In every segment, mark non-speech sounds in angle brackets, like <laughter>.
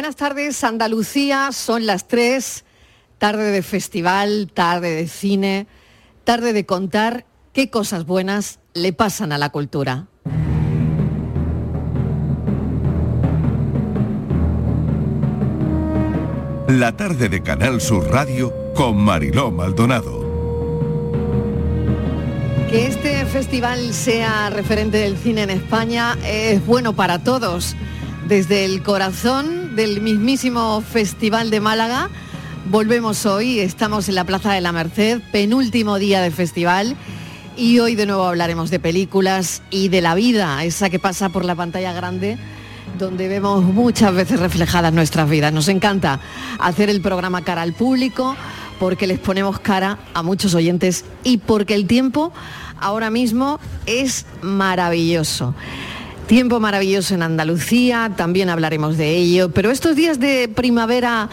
Buenas tardes, Andalucía, son las 3, tarde de festival, tarde de cine, tarde de contar qué cosas buenas le pasan a la cultura. La tarde de Canal Sur Radio con Mariló Maldonado. Que este festival sea referente del cine en España es bueno para todos. Desde el corazón del mismísimo Festival de Málaga, volvemos hoy, estamos en la Plaza de la Merced, penúltimo día de festival, y hoy de nuevo hablaremos de películas y de la vida, esa que pasa por la pantalla grande donde vemos muchas veces reflejadas nuestras vidas. Nos encanta hacer el programa cara al público porque les ponemos cara a muchos oyentes y porque el tiempo ahora mismo es maravilloso. Tiempo maravilloso en Andalucía, también hablaremos de ello, pero estos días de primavera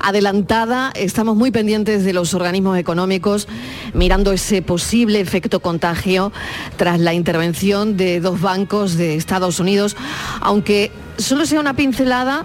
adelantada estamos muy pendientes de los organismos económicos, mirando ese posible efecto contagio tras la intervención de dos bancos de Estados Unidos, aunque solo sea una pincelada.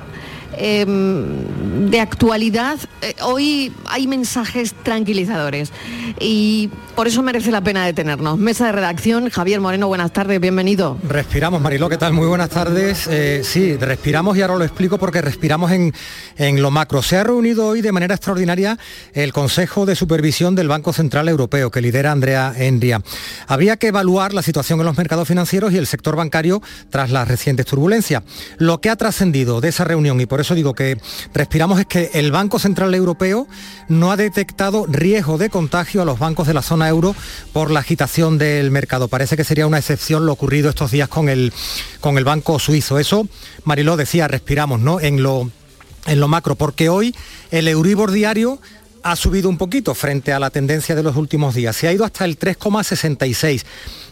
Em, de actualidad, eh, hoy hay mensajes tranquilizadores y por eso merece la pena detenernos. Mesa de redacción, Javier Moreno, buenas tardes, bienvenido. Respiramos, Mariló, ¿qué tal? Muy buenas tardes. Eh, sí, respiramos y ahora lo explico porque respiramos en, en lo macro. Se ha reunido hoy de manera extraordinaria el Consejo de Supervisión del Banco Central Europeo, que lidera Andrea Enria. Había que evaluar la situación en los mercados financieros y el sector bancario tras las recientes turbulencias. Lo que ha trascendido de esa reunión, y por eso digo que respiramos, es que el Banco Central Europeo no ha detectado riesgo de contagio a los bancos de la zona euro por la agitación del mercado. Parece que sería una excepción lo ocurrido estos días con el, con el Banco Suizo. Eso, Mariló decía, respiramos ¿no? en, lo, en lo macro, porque hoy el Euribor diario ha subido un poquito frente a la tendencia de los últimos días. Se ha ido hasta el 3,66.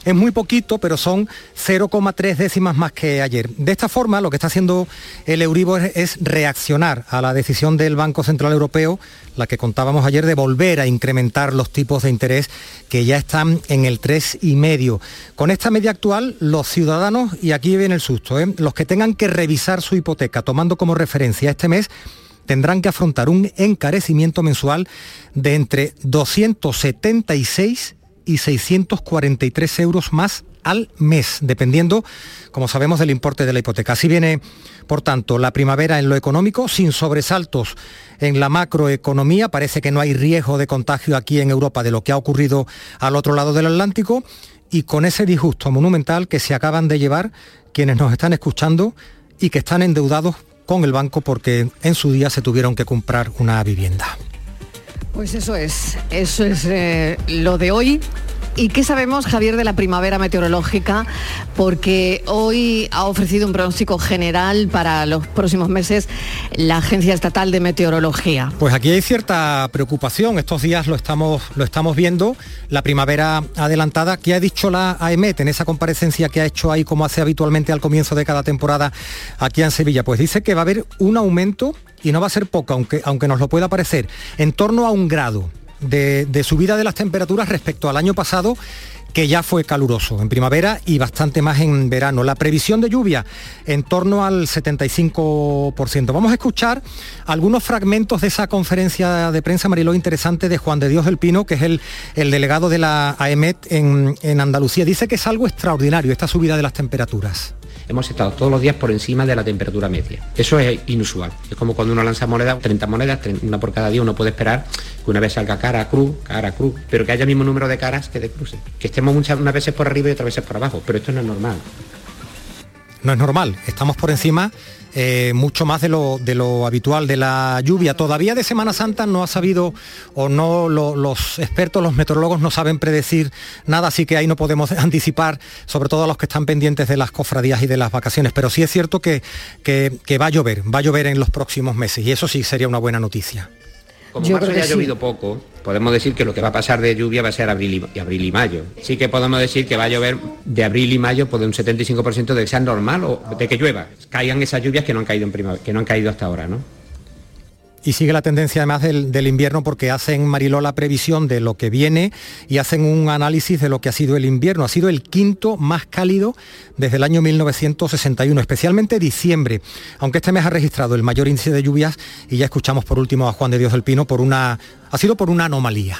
Es muy poquito, pero son 0,3 décimas más que ayer. De esta forma, lo que está haciendo el Euribor es reaccionar a la decisión del Banco Central Europeo, la que contábamos ayer, de volver a incrementar los tipos de interés que ya están en el 3,5. Con esta media actual, los ciudadanos, y aquí viene el susto, ¿eh? los que tengan que revisar su hipoteca tomando como referencia este mes, tendrán que afrontar un encarecimiento mensual de entre 276 y 643 euros más al mes, dependiendo, como sabemos, del importe de la hipoteca. Así viene, por tanto, la primavera en lo económico, sin sobresaltos en la macroeconomía. Parece que no hay riesgo de contagio aquí en Europa de lo que ha ocurrido al otro lado del Atlántico y con ese disgusto monumental que se acaban de llevar quienes nos están escuchando y que están endeudados con el banco porque en su día se tuvieron que comprar una vivienda. Pues eso es, eso es eh, lo de hoy. ¿Y qué sabemos, Javier, de la primavera meteorológica? Porque hoy ha ofrecido un pronóstico general para los próximos meses la Agencia Estatal de Meteorología. Pues aquí hay cierta preocupación, estos días lo estamos, lo estamos viendo, la primavera adelantada, ¿qué ha dicho la AEMET en esa comparecencia que ha hecho ahí como hace habitualmente al comienzo de cada temporada aquí en Sevilla? Pues dice que va a haber un aumento y no va a ser poco, aunque, aunque nos lo pueda parecer, en torno a un grado de, subida de las temperaturas respecto al año pasado que ya fue caluroso en primavera y bastante más en verano. La previsión de lluvia en torno al 75%. Vamos a escuchar algunos fragmentos de esa conferencia de prensa, Mariló, interesante de Juan de Dios del Pino, que es el, el delegado de la AEMET en, en Andalucía. Dice que es algo extraordinario esta subida de las temperaturas hemos estado todos los días por encima de la temperatura media. Eso es inusual. Es como cuando uno lanza monedas, 30 monedas, una por cada día, uno puede esperar que una vez salga cara, cruz, cara, cruz, pero que haya el mismo número de caras que de cruces. Que estemos muchas unas veces por arriba y otras veces por abajo, pero esto no es normal. No es normal, estamos por encima eh, mucho más de lo, de lo, habitual de la lluvia. Todavía de Semana Santa no ha sabido o no lo, los expertos, los meteorólogos no saben predecir nada, así que ahí no podemos <laughs> anticipar, sobre todo a los que están pendientes de las cofradías y de las vacaciones. Pero sí es cierto que, que, que va a llover, va a llover en los próximos meses y eso sí sería una buena noticia. Como Yo marzo ya ha llovido sí. poco, podemos decir que lo que va a pasar de lluvia va a ser abril y, abril y mayo. Sí que podemos decir que va a llover de abril y mayo por un 75% de que sea normal o de que llueva. Caigan esas lluvias que no han caído en primavera, que no han caído hasta ahora, ¿no? Y sigue la tendencia además del, invierno porque hacen Mariló la previsión de lo que viene y hacen un análisis de lo que ha sido el invierno. Ha sido el quinto más cálido desde el año 1961, especialmente diciembre, aunque este mes ha registrado el mayor índice de lluvias y ya escuchamos por último a Juan de Dios del Pino por una ha sido por una anomalía.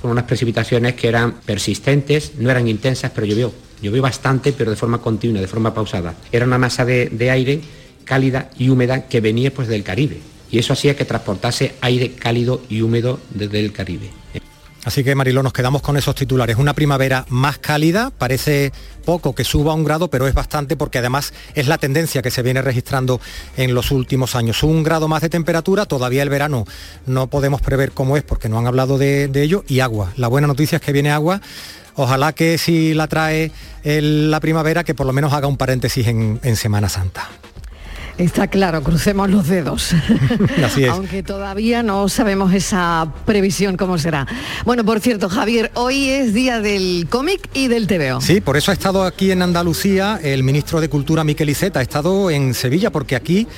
Fueron unas precipitaciones que eran persistentes, no eran intensas, pero llovió. Llovió bastante, pero de forma continua, de forma pausada. Era una masa de, aire cálida y húmeda que venía pues del Caribe. Y eso hacía que transportase aire cálido y húmedo desde el Caribe. Así que Mariló, nos quedamos con esos titulares. Una primavera más cálida, parece poco que suba un grado, pero es bastante porque además es la tendencia que se viene registrando en los últimos años. Un grado más de temperatura, todavía el verano no podemos prever cómo es porque no han hablado de, ello, y agua. La buena noticia es que viene agua. Ojalá que si la trae la primavera, que por lo menos haga un paréntesis en Semana Santa. Está claro, crucemos los dedos. <laughs> Así es. Aunque todavía no sabemos esa previsión cómo será. Bueno, por cierto, Javier, hoy es día del cómic y del TVO. Sí, por eso ha estado aquí en Andalucía el ministro de Cultura Miquel Iceta, ha estado en Sevilla porque aquí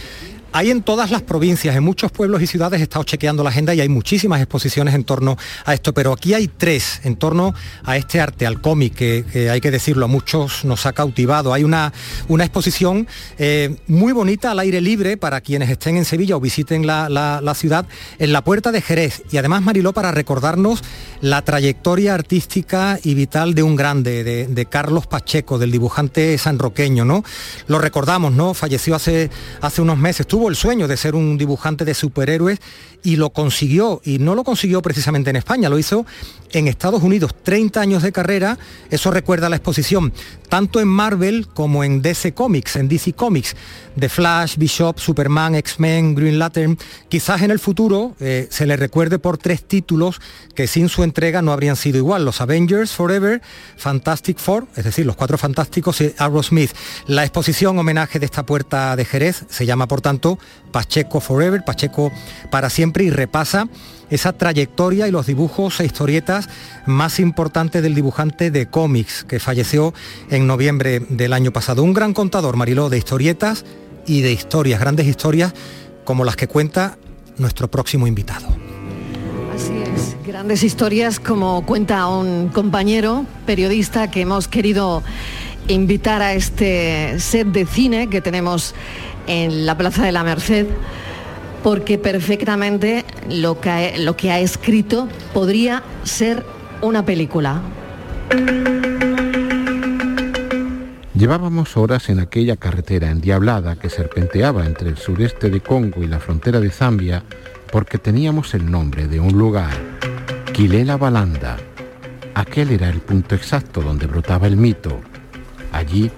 hay en todas las provincias, en muchos pueblos y ciudades, he estado chequeando la agenda y hay muchísimas exposiciones en torno a esto, pero aquí hay tres en torno a este arte, al cómic, que, hay que decirlo, a muchos nos ha cautivado. Hay una, una exposición eh, muy bonita al aire libre para quienes estén en Sevilla o visiten la, ciudad, en la puerta de Jerez. Y además, Mariló, para recordarnos la trayectoria artística y vital de un grande, de, de Carlos Pacheco, del dibujante sanroqueño, ¿no? Lo recordamos, ¿no? Falleció hace, hace unos meses el sueño de ser un dibujante de superhéroes y lo consiguió, y no lo consiguió precisamente en España, lo hizo en Estados Unidos, 30 años de carrera, eso recuerda la exposición, tanto en Marvel como en DC Comics, en DC Comics, de Flash, Bishop, Superman, X-Men, Green Lantern, quizás en el futuro eh, se le recuerde por tres títulos que sin su entrega no habrían sido igual, los Avengers Forever, Fantastic Four, es decir, los Cuatro Fantásticos y Smith. La exposición homenaje de esta puerta de Jerez se llama, por tanto, Pacheco Forever, Pacheco para siempre y repasa esa trayectoria y los dibujos e historietas más importantes del dibujante de cómics que falleció en noviembre del año pasado. Un gran contador, Mariló, de historietas y de historias, grandes historias como las que cuenta nuestro próximo invitado. Así es, grandes historias como cuenta un compañero periodista que hemos querido invitar a este set de cine que tenemos en la Plaza de la Merced porque perfectamente lo que, lo que ha escrito podría ser una película. Llevábamos horas en aquella carretera endiablada que serpenteaba entre el sureste de Congo y la frontera de Zambia porque teníamos el nombre de un lugar, Quilela Balanda. Aquel era el punto exacto donde brotaba el mito. Allí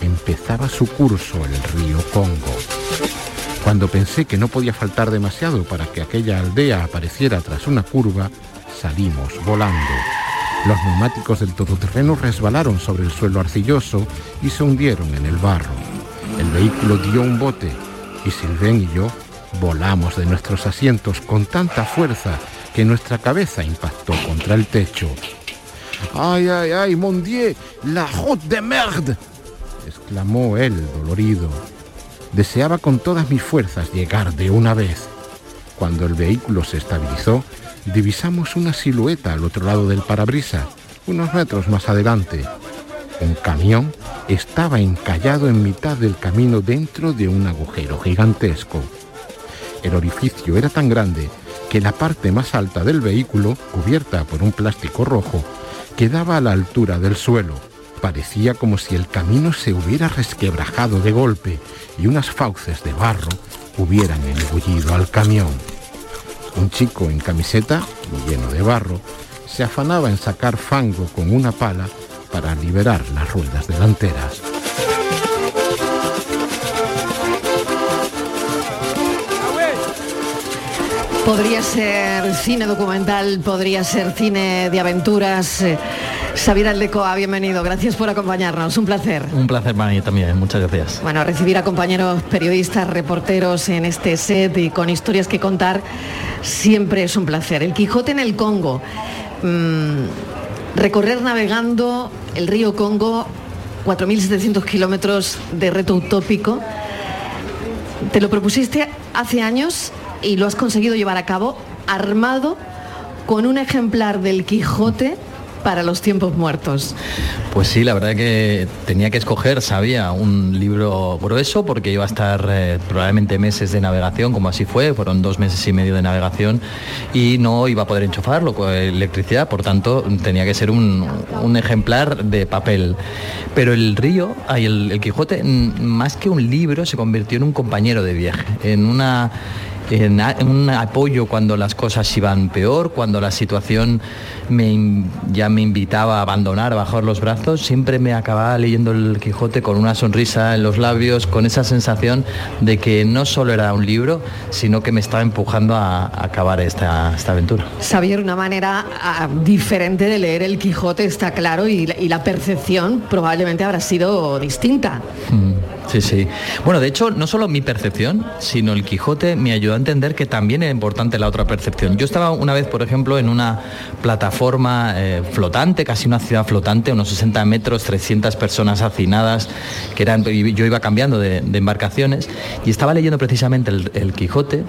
empezaba su curso el río Congo. Cuando pensé que no podía faltar demasiado para que aquella aldea apareciera tras una curva, salimos volando. Los neumáticos del todoterreno resbalaron sobre el suelo arcilloso y se hundieron en el barro. El vehículo dio un bote y Sylvain y yo volamos de nuestros asientos con tanta fuerza que nuestra cabeza impactó contra el techo. ¡Ay, ay, ay, mon dieu! ¡La route de merde! exclamó él dolorido. Deseaba con todas mis fuerzas llegar de una vez. Cuando el vehículo se estabilizó, divisamos una silueta al otro lado del parabrisa, unos metros más adelante. Un camión estaba encallado en mitad del camino dentro de un agujero gigantesco. El orificio era tan grande que la parte más alta del vehículo, cubierta por un plástico rojo, quedaba a la altura del suelo. Parecía como si el camino se hubiera resquebrajado de golpe y unas fauces de barro hubieran engullido al camión. Un chico en camiseta, lleno de barro, se afanaba en sacar fango con una pala para liberar las ruedas delanteras. Podría ser cine documental, podría ser cine de aventuras. Xavier Aldecoa, bienvenido. Gracias por acompañarnos. Un placer. Un placer para mí también. Muchas gracias. Bueno, recibir a compañeros periodistas, reporteros en este set y con historias que contar siempre es un placer. El Quijote en el Congo. Mm, recorrer navegando el río Congo, 4.700 kilómetros de reto utópico. ¿Te lo propusiste hace años y lo has conseguido llevar a cabo armado con un ejemplar del Quijote para los tiempos muertos. Pues sí, la verdad que tenía que escoger, sabía, un libro grueso porque iba a estar eh, probablemente meses de navegación, como así fue, fueron dos meses y medio de navegación y no iba a poder enchufarlo con electricidad, por tanto tenía que ser un, ejemplar de papel. Pero el río, el, el Quijote, más que un libro, se convirtió en un compañero de viaje, en una en, un apoyo cuando las cosas iban peor, cuando la situación me, ya me invitaba a abandonar, a bajar los brazos, siempre me acababa leyendo el Quijote con una sonrisa en los labios, con esa sensación de que no solo era un libro, sino que me estaba empujando a, acabar esta, esta, aventura. Xavier, una manera ah, diferente de leer el Quijote está claro y, la percepción probablemente habrá sido distinta. Mm, sí, sí. Bueno, de hecho, no solo mi percepción, sino el Quijote me ayudó a entender que también era importante la otra percepción. Yo estaba una vez, por ejemplo, en una plataforma eh, flotante, casi una ciudad flotante, unos 60 metros, 300 personas hacinadas, que eran, yo iba cambiando de, embarcaciones, y estaba leyendo precisamente el, Quijote,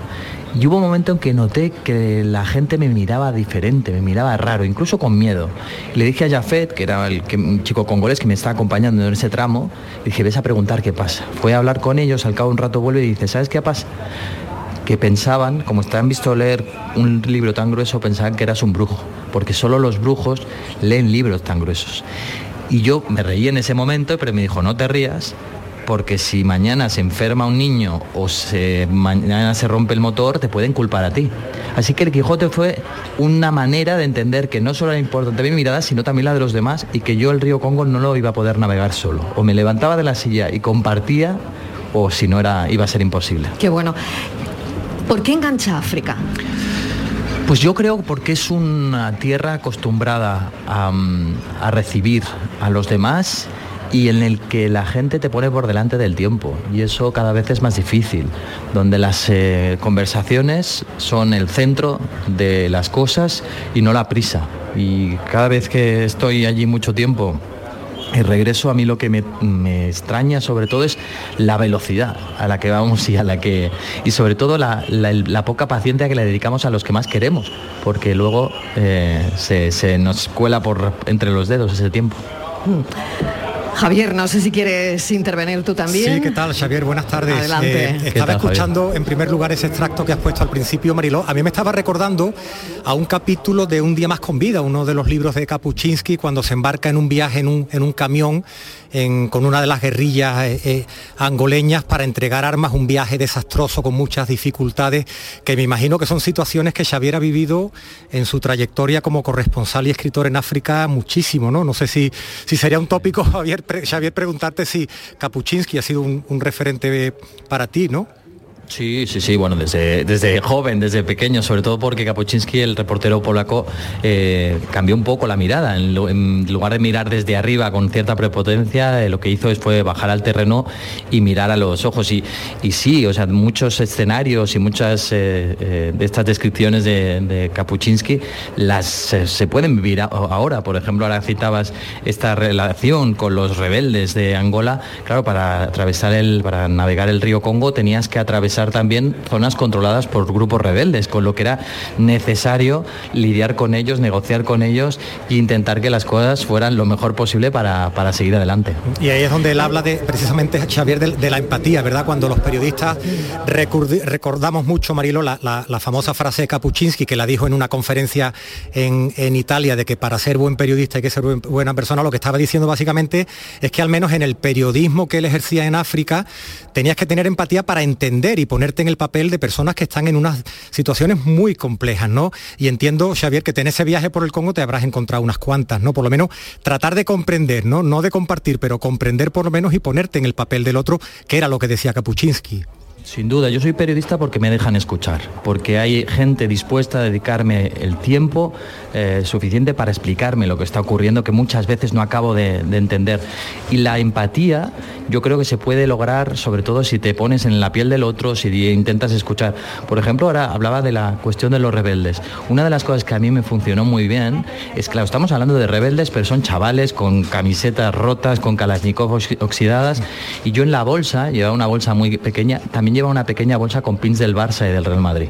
y hubo un momento en que noté que la gente me miraba diferente, me miraba raro, incluso con miedo. Le dije a Jafet, que era el un chico congolés que me estaba acompañando en ese tramo, dije, ves a preguntar qué pasa. Fue a hablar con ellos, al cabo de un rato vuelve y dice, ¿sabes qué pasa? Que pensaban, como han visto leer un libro tan grueso, pensaban que eras un brujo, porque solo los brujos leen libros tan gruesos. Y yo me reí en ese momento, pero me dijo, no te rías, porque si mañana se enferma un niño o se, mañana se rompe el motor, te pueden culpar a ti. Así que el Quijote fue una manera de entender que no solo era importante mi mirada, sino también la de los demás y que yo el río Congo no lo iba a poder navegar solo. O me levantaba de la silla y compartía o si no era iba a ser imposible. Qué bueno. ¿Por qué engancha África? Pues yo creo porque es una tierra acostumbrada a, recibir a los demás y en el que la gente te pone por delante del tiempo y eso cada vez es más difícil, donde las eh, conversaciones son el centro de las cosas y no la prisa. Y cada vez que estoy allí mucho tiempo el regreso a mí lo que me, extraña sobre todo es la velocidad a la que vamos y a la que y sobre todo la, poca paciencia que le dedicamos a los que más queremos porque luego eh, se, nos cuela por entre los dedos ese tiempo mm. Javier, no sé si quieres intervenir tú también. Sí, ¿qué tal, Xavier? Buenas tardes. Adelante. Eh, estaba escuchando en primer lugar ese extracto que has puesto al principio, Mariló. A mí me estaba recordando a un capítulo de Un día más con vida, uno de los libros de Kapuczynski, cuando se embarca en un viaje en un, en un camión con una de las guerrillas eh, eh, angoleñas para entregar armas, un viaje desastroso con muchas dificultades, que me imagino que son situaciones que Xavier ha vivido en su trayectoria como corresponsal y escritor en África muchísimo, ¿no? No sé si, si sería un tópico, <laughs> Xavier, Xavier preguntarte si Kapuczynski ha sido un, un referente para ti, ¿no? Sí, sí, sí, bueno, desde, desde joven, desde pequeño, sobre todo porque Kapuczynski, el reportero polaco, eh, cambió un poco la mirada. En, lugar de mirar desde arriba con cierta prepotencia, eh, lo que hizo fue bajar al terreno y mirar a los ojos. Y, y sí, o sea, muchos escenarios y muchas eh, de estas descripciones de, de Kapuczynski las se pueden vivir ahora. Por ejemplo, ahora citabas esta relación con los rebeldes de Angola. Claro, para atravesar el, para navegar el río Congo tenías que atravesar también zonas controladas por grupos rebeldes, con lo que era necesario lidiar con ellos, negociar con ellos e intentar que las cosas fueran lo mejor posible para, seguir adelante. Y ahí es donde él habla de precisamente, Xavier, de, la empatía, ¿verdad? Cuando los periodistas recordamos mucho, Marilo, la, famosa frase de Kapuczynski, que la dijo en una conferencia en, Italia, de que para ser buen periodista hay que ser buena persona, lo que estaba diciendo básicamente es que al menos en el periodismo que él ejercía en África, tenías que tener empatía para entender y ponerte en el papel de personas que están en unas situaciones muy complejas, ¿no? Y entiendo, Xavier, que en ese viaje por el Congo te habrás encontrado unas cuantas, ¿no? Por lo menos tratar de comprender, ¿no? No de compartir, pero comprender por lo menos y ponerte en el papel del otro, que era lo que decía Kapuczynski. Sin duda, yo soy periodista porque me dejan escuchar, porque hay gente dispuesta a dedicarme el tiempo eh, suficiente para explicarme lo que está ocurriendo, que muchas veces no acabo de, entender. Y la empatía yo creo que se puede lograr sobre todo si te pones en la piel del otro, si intentas escuchar. Por ejemplo, ahora hablaba de la cuestión de los rebeldes. Una de las cosas que a mí me funcionó muy bien es, claro, estamos hablando de rebeldes, pero son chavales con camisetas rotas, con kalashnikov oxidadas, y yo en la bolsa, llevaba una bolsa muy pequeña, también lleva una pequeña bolsa con pins del Barça y del Real Madrid.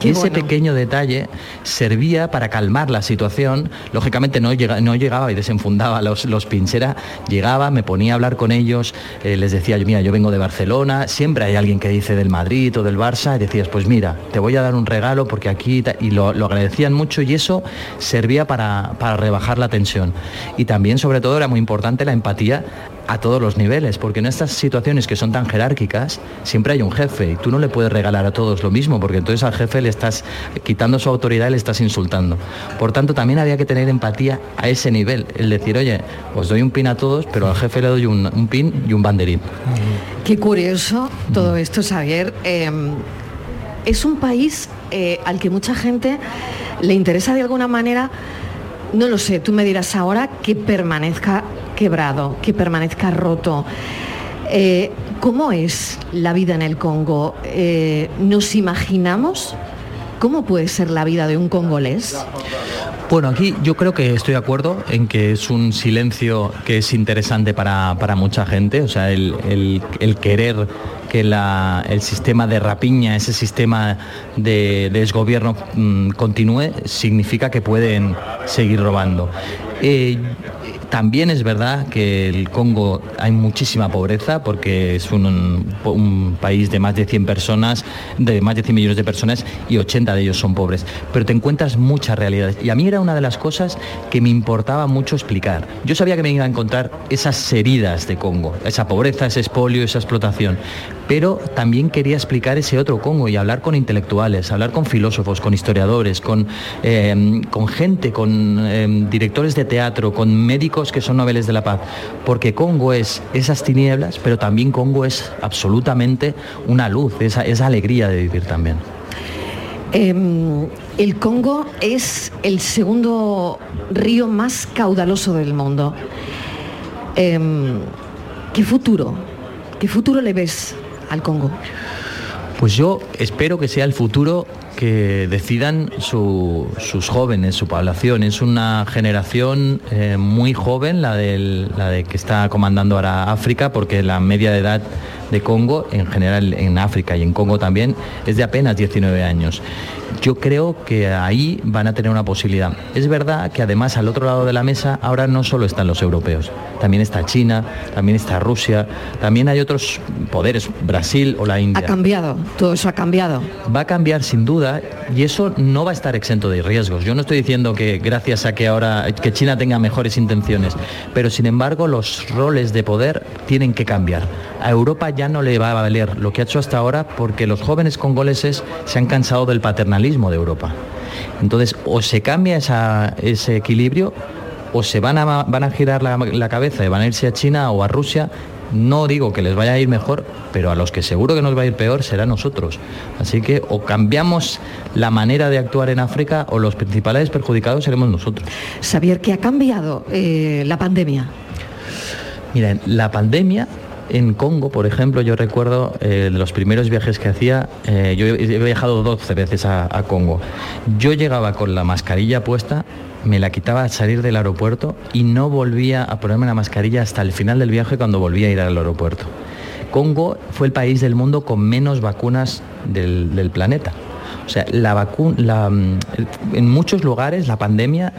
Y ese pequeño detalle servía para calmar la situación. Lógicamente no, no llegaba y desenfundaba los, los pinchera, llegaba, me ponía a hablar con ellos, eh, les decía, mira, yo vengo de Barcelona, siempre hay alguien que dice del Madrid o del Barça, y decías, pues mira, te voy a dar un regalo porque aquí, y lo, agradecían mucho y eso servía para, para rebajar la tensión. Y también, sobre todo, era muy importante la empatía a todos los niveles, porque en estas situaciones que son tan jerárquicas, siempre hay un jefe y tú no le puedes regalar a todos lo mismo, porque entonces al jefe le estás quitando su autoridad y le estás insultando. Por tanto, también había que tener empatía a ese nivel, el decir, oye, os doy un pin a todos, pero al jefe le doy un, pin y un banderín. Qué curioso todo esto, Xavier. Em, es un país eh, al que mucha gente le interesa de alguna manera, no lo sé, tú me dirás ahora, que permanezca quebrado, que permanezca roto. Eh, ¿Cómo es la vida en el Congo? Eh, ¿Nos imaginamos cómo puede ser la vida de un congolés? Bueno, aquí yo creo que estoy de acuerdo en que es un silencio que es interesante para, mucha gente, o sea, el, querer que el sistema de rapiña, ese sistema de, desgobierno mm, continúe, significa que pueden seguir robando. Eh, también es verdad que el Congo hay muchísima pobreza porque es un, país de más de 100 personas, de más de 100 millones de personas y 80 de ellos son pobres. Pero te encuentras muchas realidades. Y a mí era una de las cosas que me importaba mucho explicar. Yo sabía que me iba a encontrar esas heridas de Congo, esa pobreza, ese expolio, esa explotación pero también quería explicar ese otro Congo y hablar con intelectuales, hablar con filósofos, con historiadores, con, eh, con gente, con eh, directores de teatro, con médicos que son noveles de la paz, porque Congo es esas tinieblas, pero también Congo es absolutamente una luz, esa, esa alegría de vivir también. Em, el Congo es el segundo río más caudaloso del mundo. Em, ¿Qué futuro? ¿Qué futuro le ves al Congo? Pues yo espero que sea el futuro que decidan sus jóvenes, su población. Es una generación eh, muy joven, la, la de que está comandando ahora África, porque la media de edad de Congo, en general en África y en Congo también, es de apenas 19 años. Yo creo que ahí van a tener una posibilidad. Es verdad que además al otro lado de la mesa ahora no solo están los europeos, también está China, también está Rusia, también hay otros poderes, Brasil o la India. Ha cambiado, todo eso ha cambiado. Va a cambiar sin duda y eso no va a estar exento de riesgos. Yo no estoy diciendo que gracias a que ahora que China tenga mejores intenciones, pero sin embargo los roles de poder tienen que cambiar. A Europa ya no le va a valer lo que ha hecho hasta ahora porque los jóvenes congoleses se han cansado del paternalismo de Europa. Entonces, o se cambia ese equilibrio o se van a, van a girar la, la, cabeza y van a irse a China o a Rusia. No digo que les vaya a ir mejor, pero a los que seguro que nos va a ir peor será nosotros. Así que o cambiamos la manera de actuar en África o los principales perjudicados seremos nosotros. Xavier, ¿qué ha cambiado eh, la pandemia? Miren, la pandemia en Congo, por ejemplo, yo recuerdo eh, los primeros viajes que hacía, eh, yo he viajado 12 veces a, Congo. Yo llegaba con la mascarilla puesta, me la quitaba al salir del aeropuerto y no volvía a ponerme la mascarilla hasta el final del viaje cuando volvía a ir al aeropuerto. Congo fue el país del mundo con menos vacunas del, planeta. O sea, la vacuna, mm, en muchos lugares la pandemia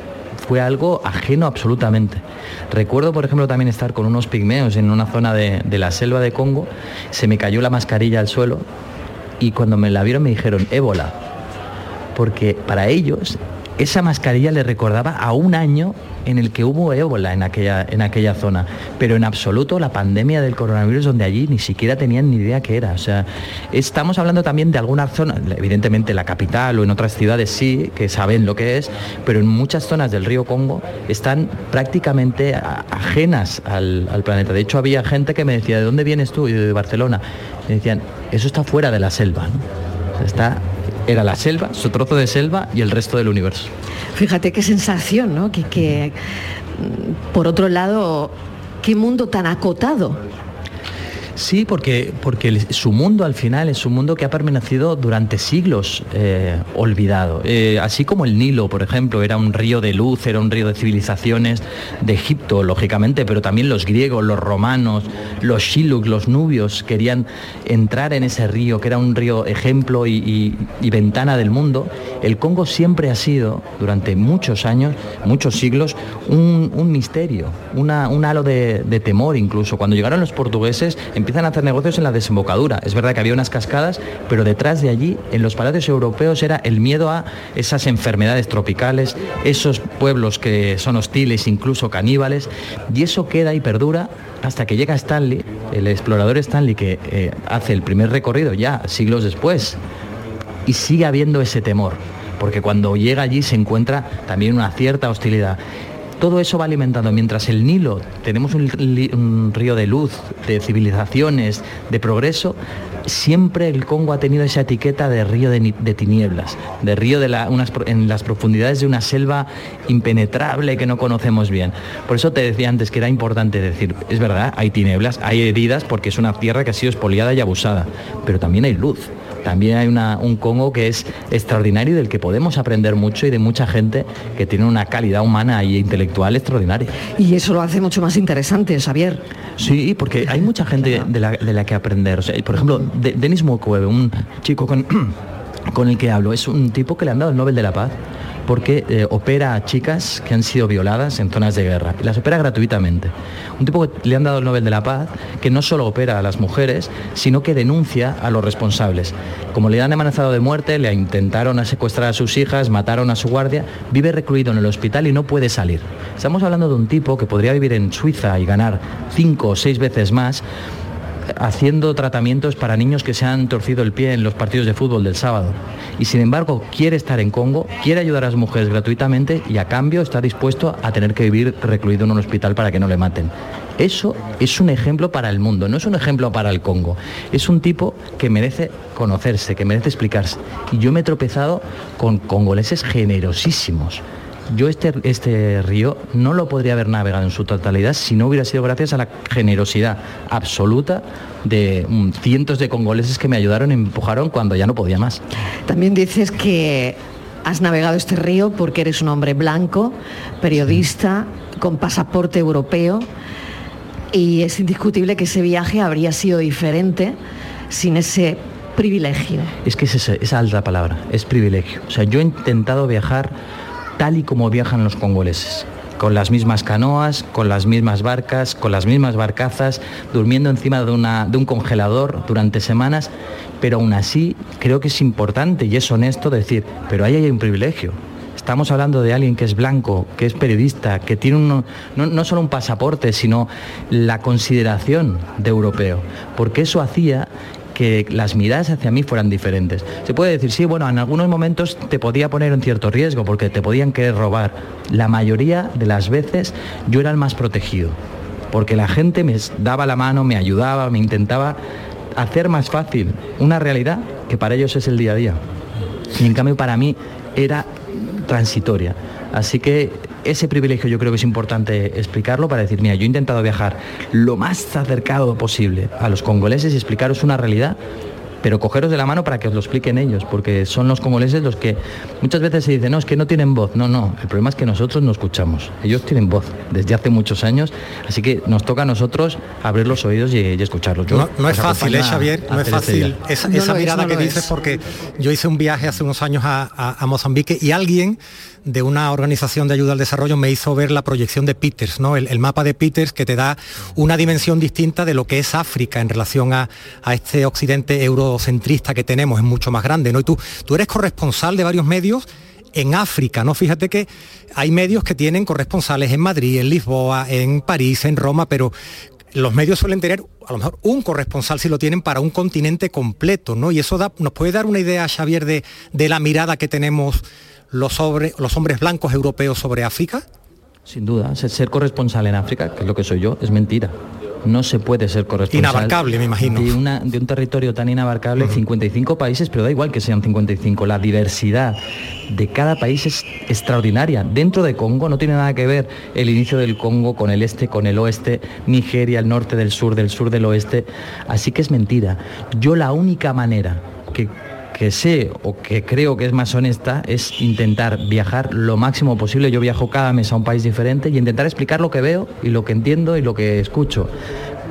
fue algo ajeno absolutamente. Recuerdo, por ejemplo, también estar con unos pigmeos en una zona de, la selva de Congo, se me cayó la mascarilla al suelo y cuando me la vieron me dijeron ébola, porque para ellos esa mascarilla le recordaba a un año en el que hubo ébola en aquella, en aquella zona, pero en absoluto la pandemia del coronavirus donde allí ni siquiera tenían ni idea qué era. O sea, estamos hablando también de algunas zonas, evidentemente la capital o en otras ciudades sí, que saben lo que es, pero en muchas zonas del río Congo están prácticamente ajenas al, planeta. De hecho, había gente que me decía, ¿de dónde vienes tú? Y de Barcelona. Me decían, eso está fuera de la selva. está era la selva, su trozo de selva y el resto del universo. Fíjate qué sensación, ¿no? Que, mm, por otro lado, qué mundo tan acotado. Sí, porque, porque su mundo al final es un mundo que ha permanecido durante siglos eh, olvidado. Eh, así como el Nilo, por ejemplo, era un río de luz, era un río de civilizaciones de Egipto, lógicamente, pero también los griegos, los romanos, los Shiluk, los nubios querían entrar en ese río, que era un río ejemplo y, ventana del mundo. El Congo siempre ha sido, durante muchos años, muchos siglos, un, misterio, un halo de, de temor incluso. Cuando llegaron los portugueses, empiezan a hacer negocios en la desembocadura. Es verdad que había unas cascadas, pero detrás de allí, en los palacios europeos, era el miedo a esas enfermedades tropicales, esos pueblos que son hostiles, incluso caníbales, y eso queda y perdura hasta que llega Stanley, el explorador Stanley, que eh, hace el primer recorrido ya siglos después, y sigue habiendo ese temor, porque cuando llega allí se encuentra también una cierta hostilidad. Todo eso va alimentando. Mientras el Nilo tenemos un, río de luz, de civilizaciones, de progreso, siempre el Congo ha tenido esa etiqueta de río de, tinieblas, de río de en las profundidades de una selva impenetrable que no conocemos bien. Por eso te decía antes que era importante decir, es verdad, hay tinieblas, hay heridas porque es una tierra que ha sido expoliada y abusada, pero también hay luz también hay un Congo que es extraordinario y del que podemos aprender mucho y de mucha gente que tiene una calidad humana e intelectual extraordinaria. Y eso lo hace mucho más interesante, Xavier. Sí, porque hay mucha gente de la, que aprender. por ejemplo, Denis Mukwege, un chico con, <clears throat> con el que hablo, es un tipo que le han dado el Nobel de la Paz porque eh, opera a chicas que han sido violadas en zonas de guerra y las opera gratuitamente. Un tipo que le han dado el Nobel de la Paz que no solo opera a las mujeres, sino que denuncia a los responsables. Como le han amenazado de muerte, le intentaron secuestrar a sus hijas, mataron a su guardia, vive recluido en el hospital y no puede salir. Estamos hablando de un tipo que podría vivir en Suiza y ganar cinco o seis veces más haciendo tratamientos para niños que se han torcido el pie en los partidos de fútbol del sábado. Y sin embargo quiere estar en Congo, quiere ayudar a las mujeres gratuitamente y a cambio está dispuesto a tener que vivir recluido en un hospital para que no le maten. Eso es un ejemplo para el mundo, no es un ejemplo para el Congo. Es un tipo que merece conocerse, que merece explicarse. Y yo me he tropezado con congoleses generosísimos yo este, este río no lo podría haber navegado en su totalidad si no hubiera sido gracias a la generosidad absoluta de mm, cientos de congoleses que me ayudaron y me empujaron cuando ya no podía más. También dices que has navegado este río porque eres un hombre blanco, periodista, con pasaporte europeo, y es indiscutible que ese viaje habría sido diferente sin ese privilegio. Es que es esa, esa alta palabra, es privilegio. O sea, yo he intentado viajar tal y como viajan los congoleses con las mismas canoas, con las mismas barcas, con las mismas barcazas, durmiendo encima de, un congelador durante semanas, pero aún así creo que es importante y es honesto decir, pero ahí hay un privilegio. Estamos hablando de alguien que es blanco, que es periodista, que tiene no solo un pasaporte, sino la consideración de europeo, porque eso hacía que las miradas hacia mí fueran diferentes. Se puede decir, sí, bueno, en algunos momentos te podía poner en cierto riesgo porque te podían querer robar. La mayoría de las veces yo era el más protegido, porque la gente me daba la mano, me ayudaba, me intentaba hacer más fácil una realidad que para ellos es el día a día. Y en cambio para mí era transitoria. Así que ese privilegio yo creo que es importante explicarlo para decir, mira, yo he intentado viajar lo más acercado posible a los congoleses y explicaros una realidad pero cogeros de la mano para que os lo expliquen ellos, porque son los congoleses los que muchas veces se dicen, no, es que no tienen voz. No, no, el problema es que nosotros no escuchamos. Ellos tienen voz desde hace muchos años, así que nos toca a nosotros abrir los oídos y, escucharlos. no, es fácil, ¿eh, Xavier? No es fácil esa, mirada que dices, porque yo hice un viaje hace unos años a Mozambique y alguien de una organización de ayuda al desarrollo me hizo ver la proyección de Peters, ¿no? el, mapa de Peters que te da una dimensión distinta de lo que es África en relación a, este occidente eurocentrista que tenemos, es mucho más grande. ¿no? Y tú, tú eres corresponsal de varios medios en África, ¿no? Fíjate que hay medios que tienen corresponsales en Madrid, en Lisboa, en París, en Roma, pero los medios suelen tener a lo mejor un corresponsal si lo tienen para un continente completo, ¿no? Y eso nos puede dar una idea, Xavier, de, de la mirada que tenemos los, los hombres blancos europeos sobre África? Sin duda, ser corresponsal en África, que es lo que soy yo, es mentira. no se puede ser corresponsal. Inabarcable, me imagino. De, una, de un territorio tan inabarcable, 55 países, pero da igual que sean 55. La diversidad de cada país es extraordinaria. Dentro de Congo no tiene nada que ver el inicio del Congo con el este, con el oeste, Nigeria, el norte del sur, del sur del oeste. Así que es mentira. Yo la única manera que que sé o que creo que es más honesta es intentar viajar lo máximo posible. Yo viajo cada mes a un país diferente y intentar explicar lo que veo y lo que entiendo y lo que escucho.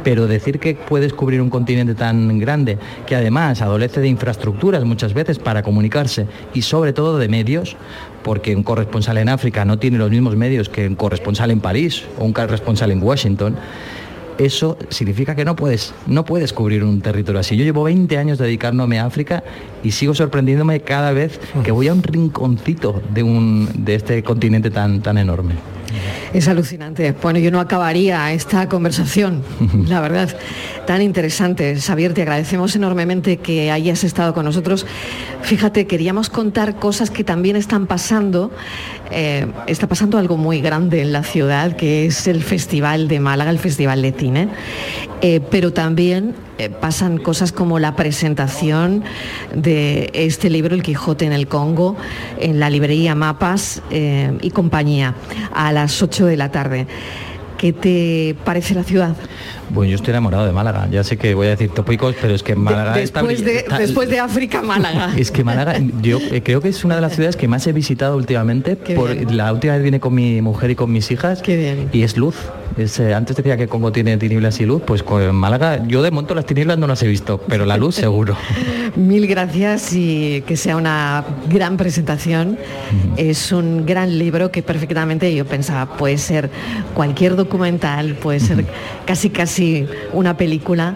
Pero decir que puedes cubrir un continente tan grande, que además adolece de infraestructuras muchas veces para comunicarse y sobre todo de medios, porque un corresponsal en África no tiene los mismos medios que un corresponsal en París o un corresponsal en Washington, eso significa que no puedes, no puedes cubrir un territorio así. Yo llevo 20 años dedicándome a África y sigo sorprendiéndome cada vez que voy a un rinconcito de, un, de este continente tan, tan enorme. <laughs> Es alucinante. Bueno, yo no acabaría esta conversación, <laughs> la verdad, tan interesante. Xavier, te agradecemos enormemente que hayas estado con nosotros. Fíjate, queríamos contar cosas que también están pasando. Eh, está pasando algo muy grande en la ciudad, que es el Festival de Málaga, el Festival de Cine. Eh, pero también eh, pasan cosas como la presentación de este libro, El Quijote en el Congo, en la librería Mapas y compañía, a las 8 de la tarde. ¿Qué te parece la ciudad? Bueno, yo estoy enamorado de Málaga. Ya sé que voy a decir tópicos, pero es que Málaga después, de, después de África, Málaga. Es que Málaga, yo eh, creo que es una de las ciudades que más he visitado últimamente. Por, la última vez vine con mi mujer y con mis hijas. Qué bien. Y es luz. Eh, antes decía que Congo tiene tinieblas y luz, pues con Málaga yo de monto las tinieblas no las he visto, pero la luz seguro. <laughs> Mil gracias y que sea una gran presentación. Es un gran libro que perfectamente yo pensaba puede ser cualquier documental, puede ser casi casi una película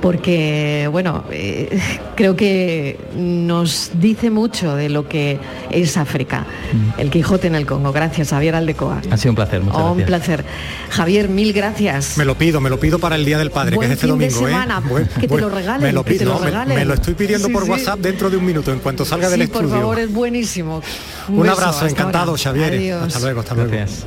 porque, bueno, eh, creo que nos dice mucho de lo que es África, mm. el Quijote en el Congo. Gracias, Javier Aldecoa. Ha sido un placer, muchas Un placer. Javier, mil gracias. Me lo pido, me lo pido para el Día del Padre, que es este domingo. ¿eh? que te lo regalen. Me lo pido, me, lo estoy pidiendo por WhatsApp dentro de un minuto, en cuanto salga del estudio. por favor, es buenísimo. Un, abrazo, encantado, Xavier. Hasta luego, hasta luego. Gracias.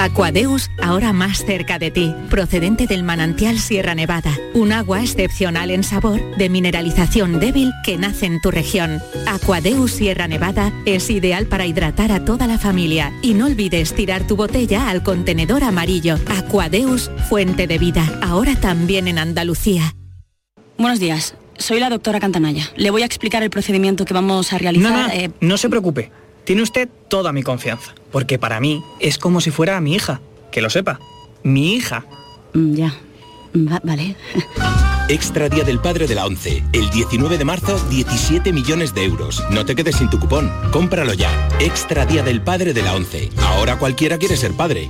Aquadeus, ahora más cerca de ti, procedente del manantial Sierra Nevada, un agua excepcional en sabor, de mineralización débil que nace en tu región. Aquadeus Sierra Nevada es ideal para hidratar a toda la familia y no olvides tirar tu botella al contenedor amarillo. Aquadeus, fuente de vida, ahora también en Andalucía. Buenos días, soy la doctora Cantanaya. Le voy a explicar el procedimiento que vamos a realizar. No, no, eh, no se preocupe. Tiene usted toda mi confianza, porque para mí es como si fuera mi hija, que lo sepa, mi hija. Mm, ya, vale. <laughs> Extra Día del Padre de la ONCE. El 19 de marzo, 17 millones de euros. No te quedes sin tu cupón. Cómpralo ya. Extra Día del Padre de la ONCE. Ahora cualquiera quiere ser padre.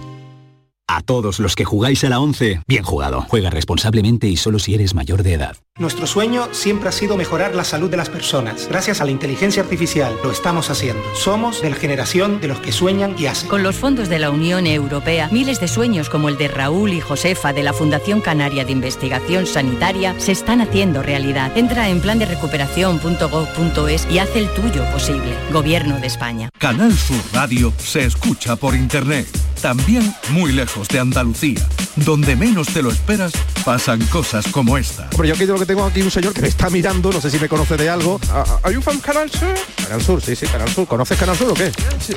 A todos los que jugáis a la 11, bien jugado. Juega responsablemente y solo si eres mayor de edad. Nuestro sueño siempre ha sido mejorar la salud de las personas. Gracias a la inteligencia artificial lo estamos haciendo. Somos de la generación de los que sueñan y hacen. Con los fondos de la Unión Europea, miles de sueños como el de Raúl y Josefa de la Fundación Canaria de Investigación Sanitaria se están haciendo realidad. Entra en plan de recuperación.gov.es y haz el tuyo posible. Gobierno de España. Canal Sur Radio se escucha por internet. También muy lejos de Andalucía, donde menos te lo esperas, pasan cosas como esta. Hombre, yo aquí lo que tengo aquí un señor que me está mirando, no sé si me conoce de algo. ¿Hay un fan Canal Sur? Canal Sur, sí, sí, Canal Sur. ¿Conoces Canal Sur o qué? Sí,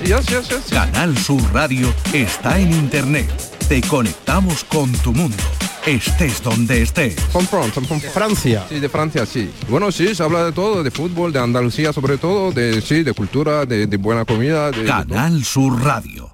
Canal Sur Radio está en internet. Te conectamos con tu mundo. Estés donde estés. From Francia. Sí, de Francia, sí. Bueno, sí, se habla de todo, de fútbol, de Andalucía sobre todo, de sí, de cultura, de, buena comida. De, Canal Sur Radio.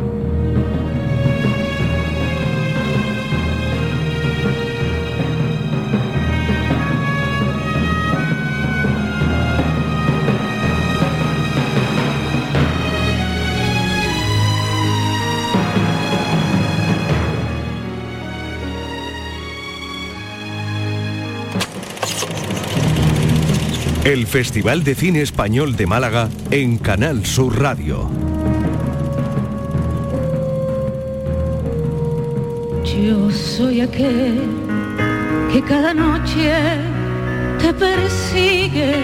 El Festival de Cine Español de Málaga en Canal Sur Radio. Yo soy aquel que cada noche te persigue.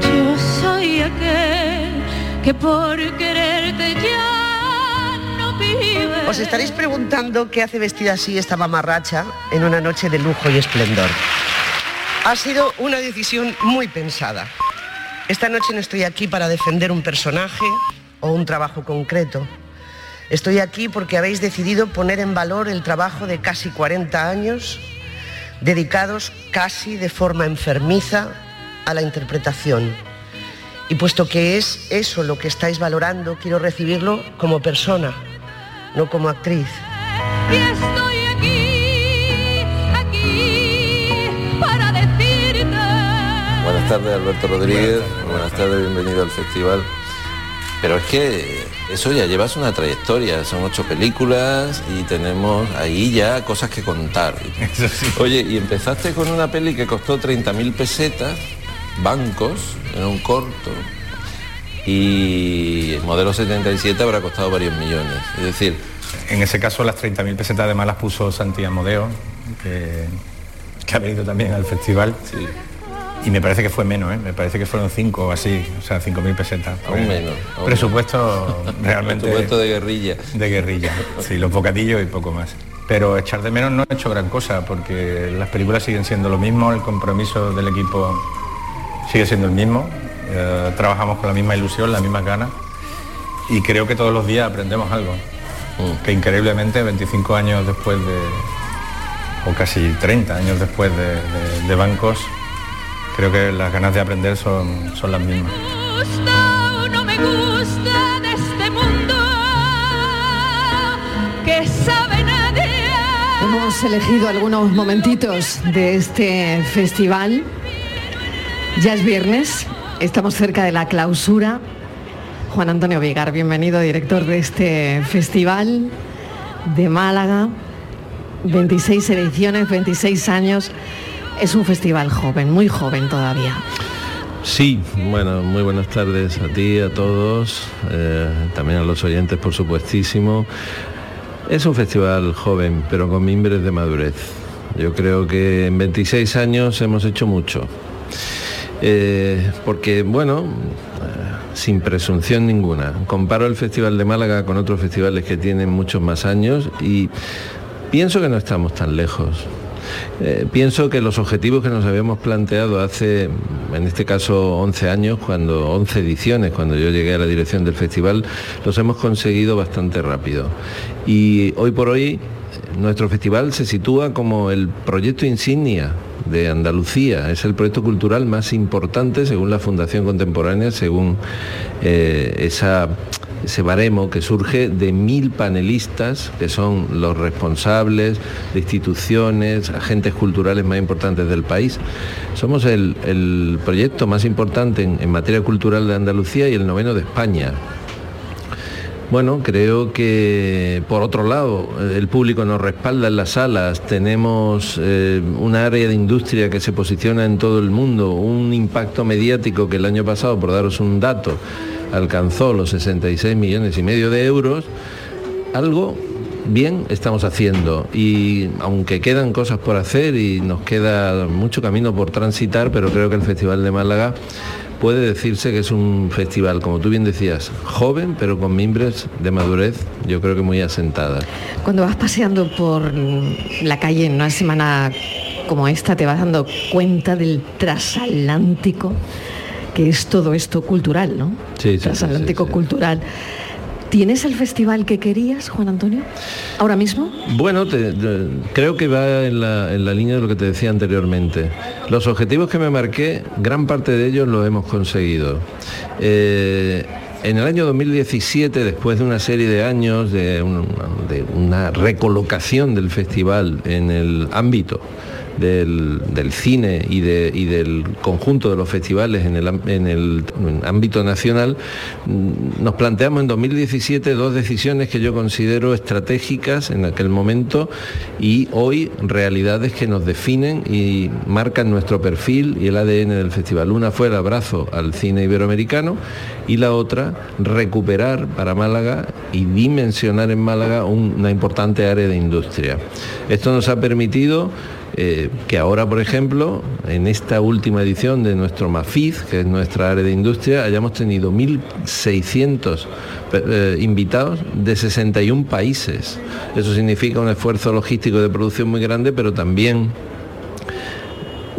Yo soy aquel que por quererte ya no vive. Os estaréis preguntando qué hace vestida así esta mamarracha en una noche de lujo y esplendor. Ha sido una decisión muy pensada. Esta noche no estoy aquí para defender un personaje o un trabajo concreto. Estoy aquí porque habéis decidido poner en valor el trabajo de casi 40 años dedicados casi de forma enfermiza a la interpretación. Y puesto que es eso lo que estáis valorando, quiero recibirlo como persona, no como actriz. Tardes Alberto Rodríguez, buenas tardes, bienvenido al festival. Pero es que eso ya llevas una trayectoria, son ocho películas y tenemos ahí ya cosas que contar. Oye, y empezaste con una peli que costó 30.000 pesetas, bancos, en un corto, y el modelo 77 habrá costado varios millones. Es decir, En ese caso las 30.000 pesetas además las puso Santi Amodeo, que, que ha venido también al festival. Y me parece que fue menos, ¿eh? me parece que fueron 5 o así, o sea, 5.000 pesetas. Aún menos, aún presupuesto <laughs> realmente... Presupuesto de guerrilla. De guerrilla, sí, los bocadillos y poco más. Pero echar de menos no ha hecho gran cosa, porque las películas siguen siendo lo mismo, el compromiso del equipo sigue siendo el mismo, eh, trabajamos con la misma ilusión, las mismas ganas, y creo que todos los días aprendemos algo. Que increíblemente, 25 años después de, o casi 30 años después de, de- de Bancos, creo que las ganas de aprender son, son las mismas. gusta o no me gusta de este mundo que sabe nadie. Hemos elegido algunos momentitos de este festival. Ya es viernes, estamos cerca de la clausura. Juan Antonio Vigar, bienvenido, director de este festival de Málaga. 26 ediciones, 26 años. Es un festival joven, muy joven todavía. Sí, bueno, muy buenas tardes a ti, a todos, eh, también a los oyentes, por supuestísimo. Es un festival joven, pero con mimbres de madurez. Yo creo que en 26 años hemos hecho mucho. Eh, porque, bueno, eh, sin presunción ninguna, comparo el Festival de Málaga con otros festivales que tienen muchos más años y pienso que no estamos tan lejos. Eh, pienso que los objetivos que nos habíamos planteado hace, en este caso, 11 años, cuando 11 ediciones, cuando yo llegué a la dirección del festival, los hemos conseguido bastante rápido. Y hoy por hoy nuestro festival se sitúa como el proyecto insignia de Andalucía. Es el proyecto cultural más importante según la Fundación Contemporánea, según eh, esa ese baremo que surge de mil panelistas, que son los responsables de instituciones, agentes culturales más importantes del país. Somos el, el proyecto más importante en, materia cultural de Andalucía y el noveno de España. Bueno, creo que por otro lado el público nos respalda en las salas, tenemos eh, un área de industria que se posiciona en todo el mundo, un impacto mediático que el año pasado, por daros un dato, alcanzó los 66 millones y medio de euros, algo bien estamos haciendo y aunque quedan cosas por hacer y nos queda mucho camino por transitar, pero creo que el Festival de Málaga puede decirse que es un festival, como tú bien decías, joven, pero con mimbres de madurez, yo creo que muy asentada. Cuando vas paseando por la calle en una semana como esta, te vas dando cuenta del transatlántico, que es todo esto cultural, ¿no? Sí, sí, sí, transatlántico cultural. ¿Tienes el festival que querías, Juan Antonio? ¿Ahora mismo? Bueno, te- te- creo que va en la, en la línea de lo que te decía anteriormente. Los objetivos que me marqué, gran parte de ellos los hemos conseguido. Eh, en el año 2017, después de una serie de años de, un- de una recolocación del festival en el ámbito del, cine y, del conjunto de los festivales en el, ámbito nacional, mm, nos planteamos en 2017 dos decisiones que yo considero estratégicas en aquel momento y hoy realidades que nos definen y marcan nuestro perfil y el ADN del festival. Una fue el abrazo al cine iberoamericano y la otra recuperar para Málaga y dimensionar en Málaga una importante área de industria. Esto nos ha permitido eh, que ahora, por ejemplo, en esta última edición de nuestro MAFIZ, que es nuestra área de industria, hayamos tenido 1.600 eh, invitados de 61 países. Eso significa un esfuerzo logístico de producción muy grande, pero también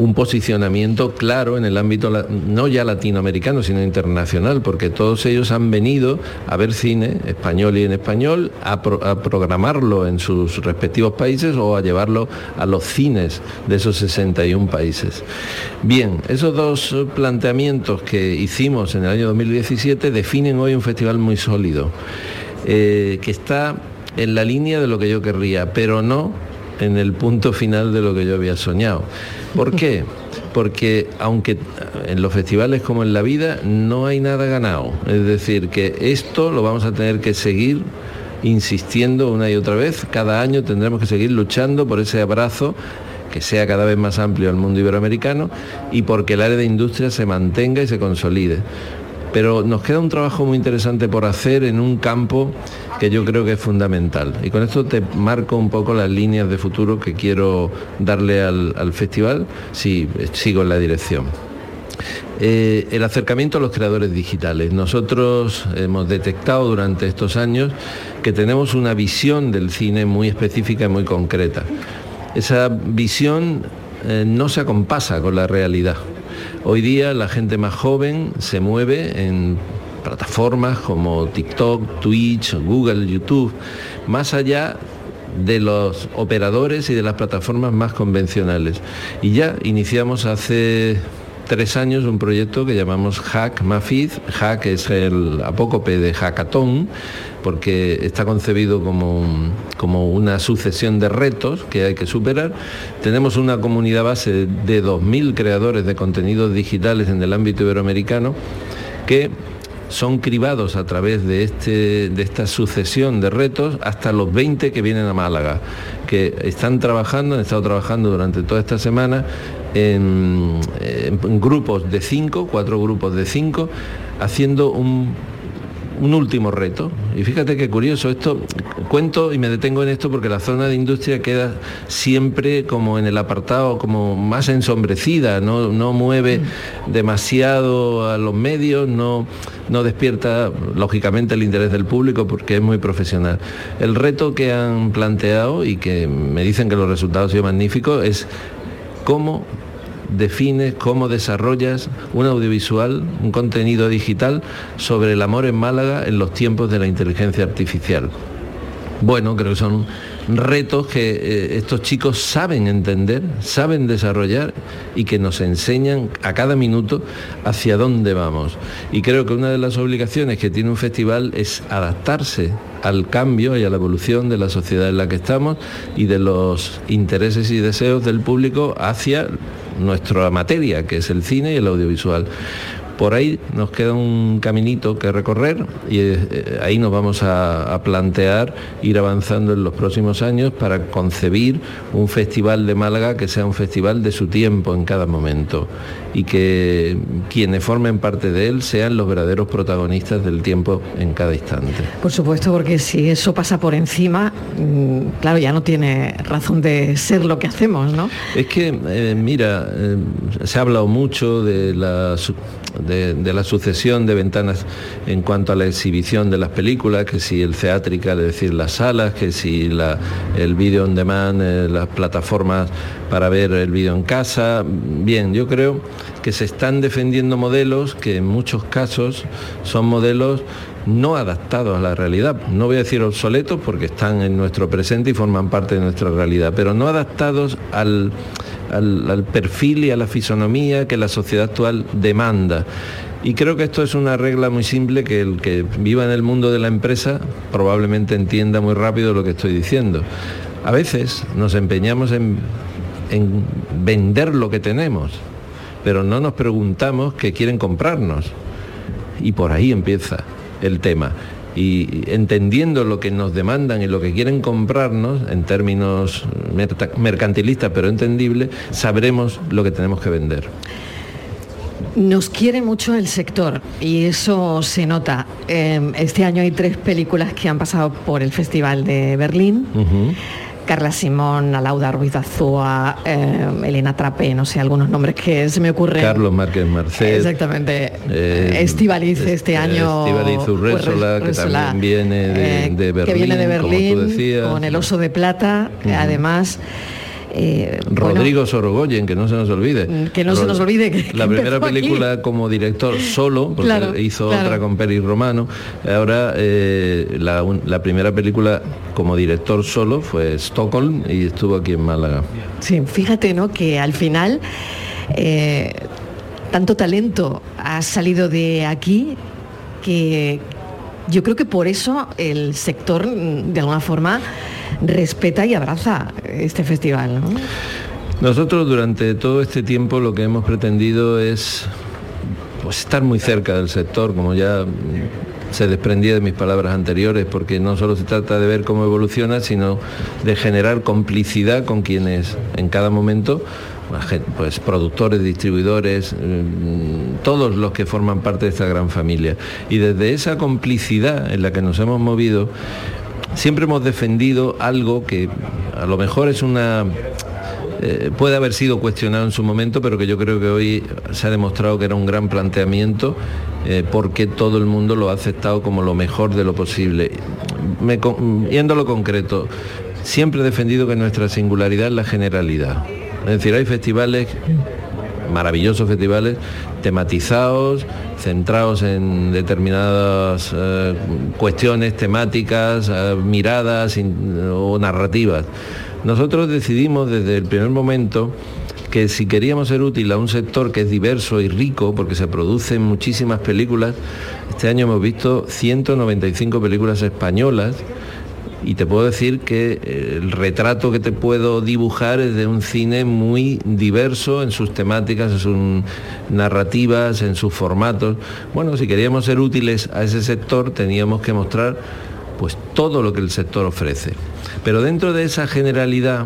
un posicionamiento claro en el ámbito no ya latinoamericano, sino internacional, porque todos ellos han venido a ver cine español y en español, a, programarlo en sus respectivos países o a llevarlo a los cines de esos 61 países. Bien, esos dos planteamientos que hicimos en el año 2017 definen hoy un festival muy sólido, eh, que está en la línea de lo que yo querría, pero no en el punto final de lo que yo había soñado. ¿Por qué? Porque aunque en los festivales como en la vida no hay nada ganado, es decir, que esto lo vamos a tener que seguir insistiendo una y otra vez, cada año tendremos que seguir luchando por ese abrazo que sea cada vez más amplio al mundo iberoamericano y porque el área de industria se mantenga y se consolide. Pero nos queda un trabajo muy interesante por hacer en un campo que yo creo que es fundamental. Y con esto te marco un poco las líneas de futuro que quiero darle al, festival si sigo en la dirección. Eh, el acercamiento a los creadores digitales. Nosotros hemos detectado durante estos años que tenemos una visión del cine muy específica y muy concreta. Esa visión eh, no se acompasa con la realidad. Hoy día la gente más joven se mueve en plataformas como TikTok, Twitch, Google, YouTube, más allá de los operadores y de las plataformas más convencionales. Y ya iniciamos hace tres años un proyecto que llamamos Hack Mafiz. Hack es el apócope de hackathon porque está concebido como, como una sucesión de retos que hay que superar. Tenemos una comunidad base de 2.000 creadores de contenidos digitales en el ámbito iberoamericano que son cribados a través de, este, de esta sucesión de retos hasta los 20 que vienen a Málaga, que están trabajando, han estado trabajando durante toda esta semana en, en grupos de cinco, cuatro grupos de cinco, haciendo un un último reto. Y fíjate qué curioso, esto cuento y me detengo en esto porque la zona de industria queda siempre como en el apartado, como más ensombrecida, no, no mueve demasiado a los medios, no, no despierta lógicamente el interés del público porque es muy profesional. El reto que han planteado y que me dicen que los resultados han sido magníficos es cómo defines, cómo desarrollas un audiovisual, un contenido digital sobre el amor en Málaga en los tiempos de la inteligencia artificial. Bueno, creo que son retos que eh, estos chicos saben entender, saben desarrollar y que nos enseñan a cada minuto hacia dónde vamos. Y creo que una de las obligaciones que tiene un festival es adaptarse al cambio y a la evolución de la sociedad en la que estamos y de los intereses y deseos del público hacia nuestra materia, que es el cine y el audiovisual. Por ahí nos queda un caminito que recorrer y eh, ahí nos vamos a, plantear ir avanzando en los próximos años para concebir un festival de Málaga que sea un festival de su tiempo en cada momento y que quienes formen parte de él sean los verdaderos protagonistas del tiempo en cada instante. Por supuesto, porque si eso pasa por encima, mm, claro, ya no tiene razón de ser lo que hacemos, ¿no? Es que, eh, mira, eh, se ha hablado mucho de la de, la sucesión de ventanas en cuanto a la exhibición de las películas, que si el theatrical, es decir, las salas, que si el vídeo on demand, eh, las plataformas para ver el vídeo en casa. Bien, yo creo que se están defendiendo modelos que en muchos casos son modelos no adaptados a la realidad. No voy a decir obsoletos porque están en nuestro presente y forman parte de nuestra realidad, pero no adaptados al al, perfil y a la fisonomía que la sociedad actual demanda. Y creo que esto es una regla muy simple que el que viva en el mundo de la empresa probablemente entienda muy rápido lo que estoy diciendo. A veces nos empeñamos en, en vender lo que tenemos, pero no nos preguntamos qué quieren comprarnos. Y por ahí empieza el tema y entendiendo lo que nos demandan y lo que quieren comprarnos en términos mercantilistas pero entendibles, sabremos lo que tenemos que vender. Nos quiere mucho el sector y eso se nota. Em, este año hay tres películas que han pasado por el Festival de Berlín. Carla Simón, Alauda Ruiz Azúa, eh, Elena Trape, no sé, algunos nombres que se me ocurren. Carlos Márquez Marcel. Exactamente. Eh, Estivaliz este año. Estivaliz Urresola, que también viene de, de Berlín, que viene de Berlín, como tú decías. con El Oso de Plata, además. Eh, Rodrigo Sorogoyen, que no se nos olvide. Mm, que no se nos olvide que, La primera película como director solo, porque hizo otra con Peri Romano. Ahora eh, la, primera película como director solo fue Stockholm y estuvo aquí en Málaga. Sí, fíjate, ¿no? Que al final eh, tanto talento ha salido de aquí que yo creo que por eso el sector, de alguna forma, respeta y abraza este festival. Nosotros durante todo este tiempo lo que hemos pretendido es pues, estar muy cerca del sector, como ya se desprendía de mis palabras anteriores, porque no solo se trata de ver cómo evoluciona, sino de generar complicidad con quienes en cada momento pues productores, distribuidores, mm, todos los que forman parte de esta gran familia. Y desde esa complicidad en la que nos hemos movido, siempre hemos defendido algo que a lo mejor es una eh, puede haber sido cuestionado en su momento, pero que yo creo que hoy se ha demostrado que era un gran planteamiento eh, porque todo el mundo lo ha aceptado como lo mejor de lo posible. Me, yendo a lo concreto, siempre he defendido que nuestra singularidad es la generalidad. Es decir, hay festivales maravillosos festivales tematizados, centrados en determinadas eh, cuestiones temáticas, eh, miradas o narrativas. Nosotros decidimos desde el primer momento que si queríamos ser útil a un sector que es diverso y rico, porque se producen muchísimas películas, este año hemos visto 195 películas españolas, y te puedo decir que eh, el retrato que te puedo dibujar es de un cine muy diverso en sus temáticas, en sus narrativas, en sus formatos. Bueno, si queríamos ser útiles a ese sector teníamos que mostrar pues todo lo que el sector ofrece. Pero dentro de esa generalidad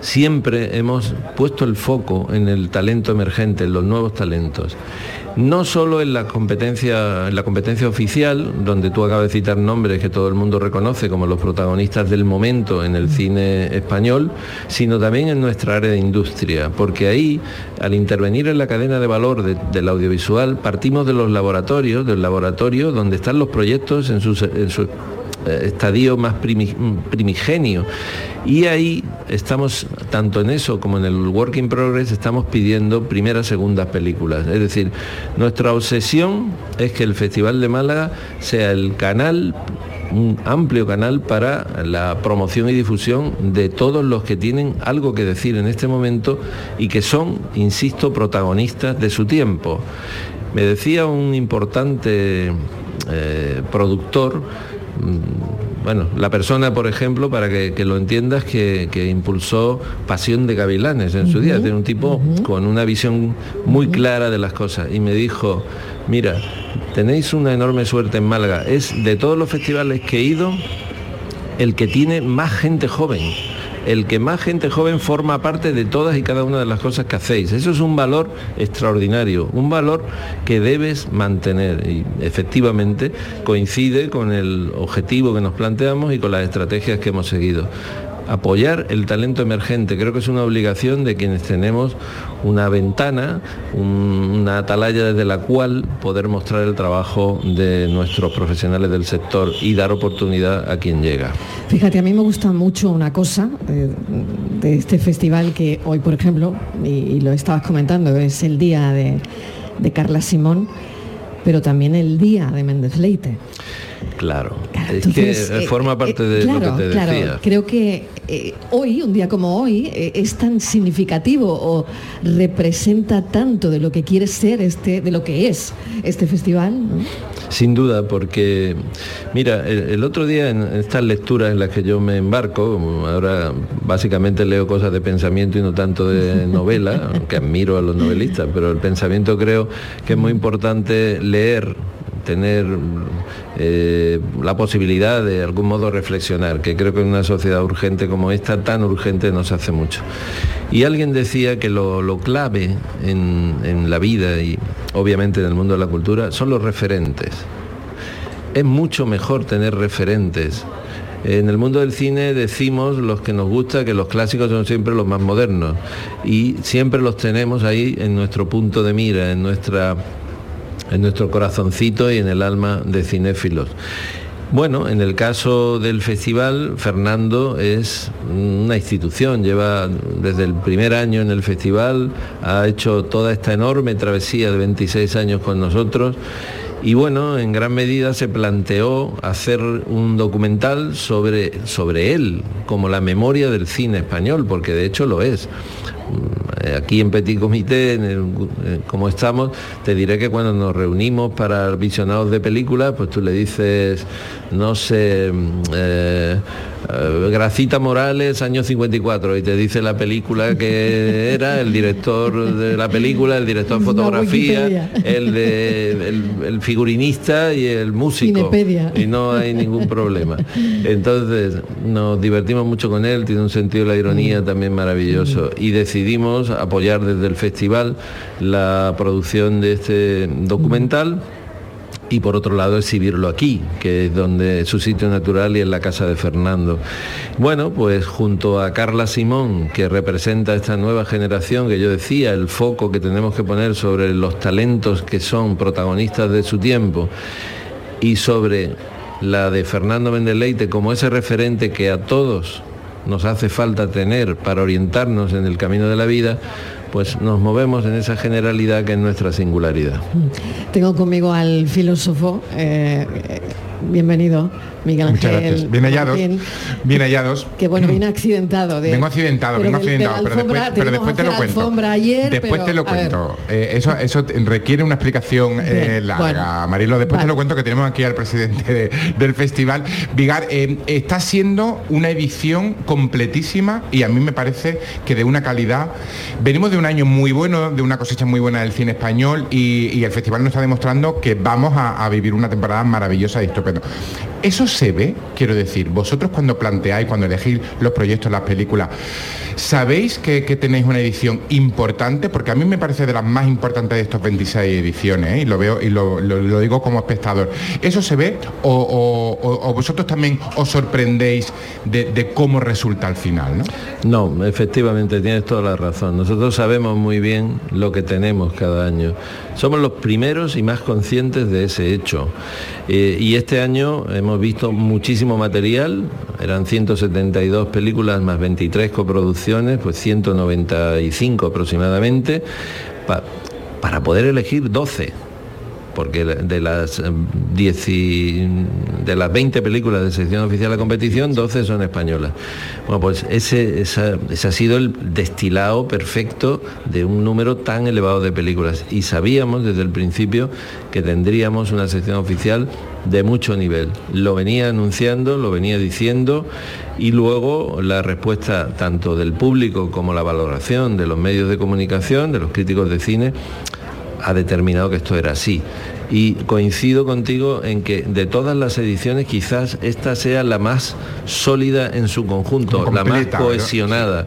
siempre hemos puesto el foco en el talento emergente, en los nuevos talentos. No solo en la competencia, en la competencia oficial, donde tú acabas de citar nombres que todo el mundo reconoce como los protagonistas del momento en el cine español, sino también en nuestra área de industria, porque ahí, al intervenir en la cadena de valor del audiovisual, partimos de los laboratorios, del laboratorio donde están los proyectos en sus, en eh, estadio más primigenio. Y ahí estamos, tanto en eso como en el Work in Progress, estamos pidiendo primeras, segundas películas. Es decir, nuestra obsesión es que el Festival de Málaga sea el canal un amplio canal para la promoción y difusión de todos los que tienen algo que decir en este momento y que son, insisto, protagonistas de su tiempo. Me decía un importante eh, productor, bueno, la persona, por ejemplo, para que, lo entiendas, que, impulsó Pasión de Gavilanes en su día, de un tipo con una visión muy clara de las cosas. Y me dijo, mira, tenéis una enorme suerte en Málaga. Es de todos los festivales que he ido, el que tiene más gente joven el que más gente joven forma parte de todas y cada una de las cosas que hacéis. Eso es un valor extraordinario, un valor que debes mantener y efectivamente coincide con el objetivo que nos planteamos y con las estrategias que hemos seguido apoyar el talento emergente. Creo que es una obligación de quienes tenemos una ventana, una atalaya desde la cual poder mostrar el trabajo de nuestros profesionales del sector y dar oportunidad a quien llega. Fíjate, a mí me gusta mucho una cosa eh, de, este festival que hoy, por ejemplo, y, lo estabas comentando, es el día de, de Carla Simón, pero también el día de Méndez Leite. Claro, es que forma eh, parte eh, de claro, lo que te claro, decía. Creo que eh, hoy, un día como hoy, eh, es tan significativo o representa tanto de lo que quiere ser este, de lo que es este festival. ¿no? Sin duda, porque mira, el, el otro día en estas lecturas en las que yo me embarco, ahora básicamente leo cosas de pensamiento y no tanto de <laughs> novela, aunque admiro a los novelistas, pero el pensamiento creo que es muy importante leer tener eh, la posibilidad de algún modo reflexionar, que creo que en una sociedad urgente como esta, tan urgente, nos hace mucho. Y alguien decía que lo, lo clave en, en la vida y obviamente en el mundo de la cultura son los referentes. Es mucho mejor tener referentes. En el mundo del cine decimos los que nos gusta que los clásicos son siempre los más modernos y siempre los tenemos ahí en nuestro punto de mira, en nuestra en nuestro corazoncito y en el alma de cinéfilos. Bueno, en el caso del festival, Fernando es una institución, lleva desde el primer año en el festival, ha hecho toda esta enorme travesía de 26 años con nosotros y bueno, en gran medida se planteó hacer un documental sobre, sobre él, como la memoria del cine español, porque de hecho lo es aquí en Petit Comité, en el, eh, como estamos, te diré que cuando nos reunimos para visionados de películas, pues tú le dices, no sé, eh, eh, Gracita Morales, año 54, y te dice la película que <laughs> era, el director de la película, el director de fotografía, el, de, el, el, figurinista y el músico. Cinepedia. Y no hay ningún problema. Entonces, nos divertimos mucho con él, tiene un sentido de la ironía también maravilloso. Y decidimos apoyar desde el festival la producción de este documental y por otro lado exhibirlo aquí, que es donde es su sitio natural y en la casa de Fernando. Bueno, pues junto a Carla Simón, que representa esta nueva generación, que yo decía, el foco que tenemos que poner sobre los talentos que son protagonistas de su tiempo y sobre la de Fernando Mendeleite como ese referente que a todos nos hace falta tener para orientarnos en el camino de la vida, pues nos movemos en esa generalidad que es nuestra singularidad. Tengo conmigo al filósofo, eh, bienvenido, Miguel Ángel. Muchas gracias. Bien hallados. Bien hallados. que bueno, viene accidentado. De, Vengo accidentado, pero vengo de accidentado, pero después, pero después te lo cuento. ayer, después pero, te lo cuento. Eh, eso, eso requiere una explicación eh, Bien, larga, bueno. Marilo. Después Vale. te lo cuento que tenemos aquí al presidente de- del festival. Vigar, eh, está siendo una edición completísima y a mí me parece que de una calidad. Venimos de un año muy bueno, de una cosecha muy buena del cine español y, y el festival nos está demostrando que vamos a, a vivir una temporada maravillosa y estupendo. Eso se ve, quiero decir, vosotros cuando planteáis, cuando elegís los proyectos, las películas, ¿sabéis que, tenéis una edición importante? Porque a mí me parece de las más importantes de estos 26 ediciones, ¿eh? y lo veo y lo, digo como espectador. ¿Eso se ve o, vosotros también os sorprendéis de, de cómo resulta al final? ¿no? No, efectivamente, tienes toda la razón. Nosotros sabemos muy bien lo que tenemos cada año. Somos los primeros y más conscientes de ese hecho. Eh, y este año hemos visto muchísimo material, eran 172 películas más 23 coproducciones, pues 195 aproximadamente, pa- para poder elegir 12 porque de las eh, 10 y- de las 20 películas de sección oficial de competición, 12 son españolas. Bueno, pues ese, esa- ese ha sido el destilado perfecto de un número tan elevado de películas. Y sabíamos desde el principio que tendríamos una sección oficial de mucho nivel. Lo venía anunciando, lo venía diciendo y luego la respuesta tanto del público como la valoración de los medios de comunicación, de los críticos de cine, ha determinado que esto era así. Y coincido contigo en que de todas las ediciones quizás esta sea la más sólida en su conjunto, la más cohesionada.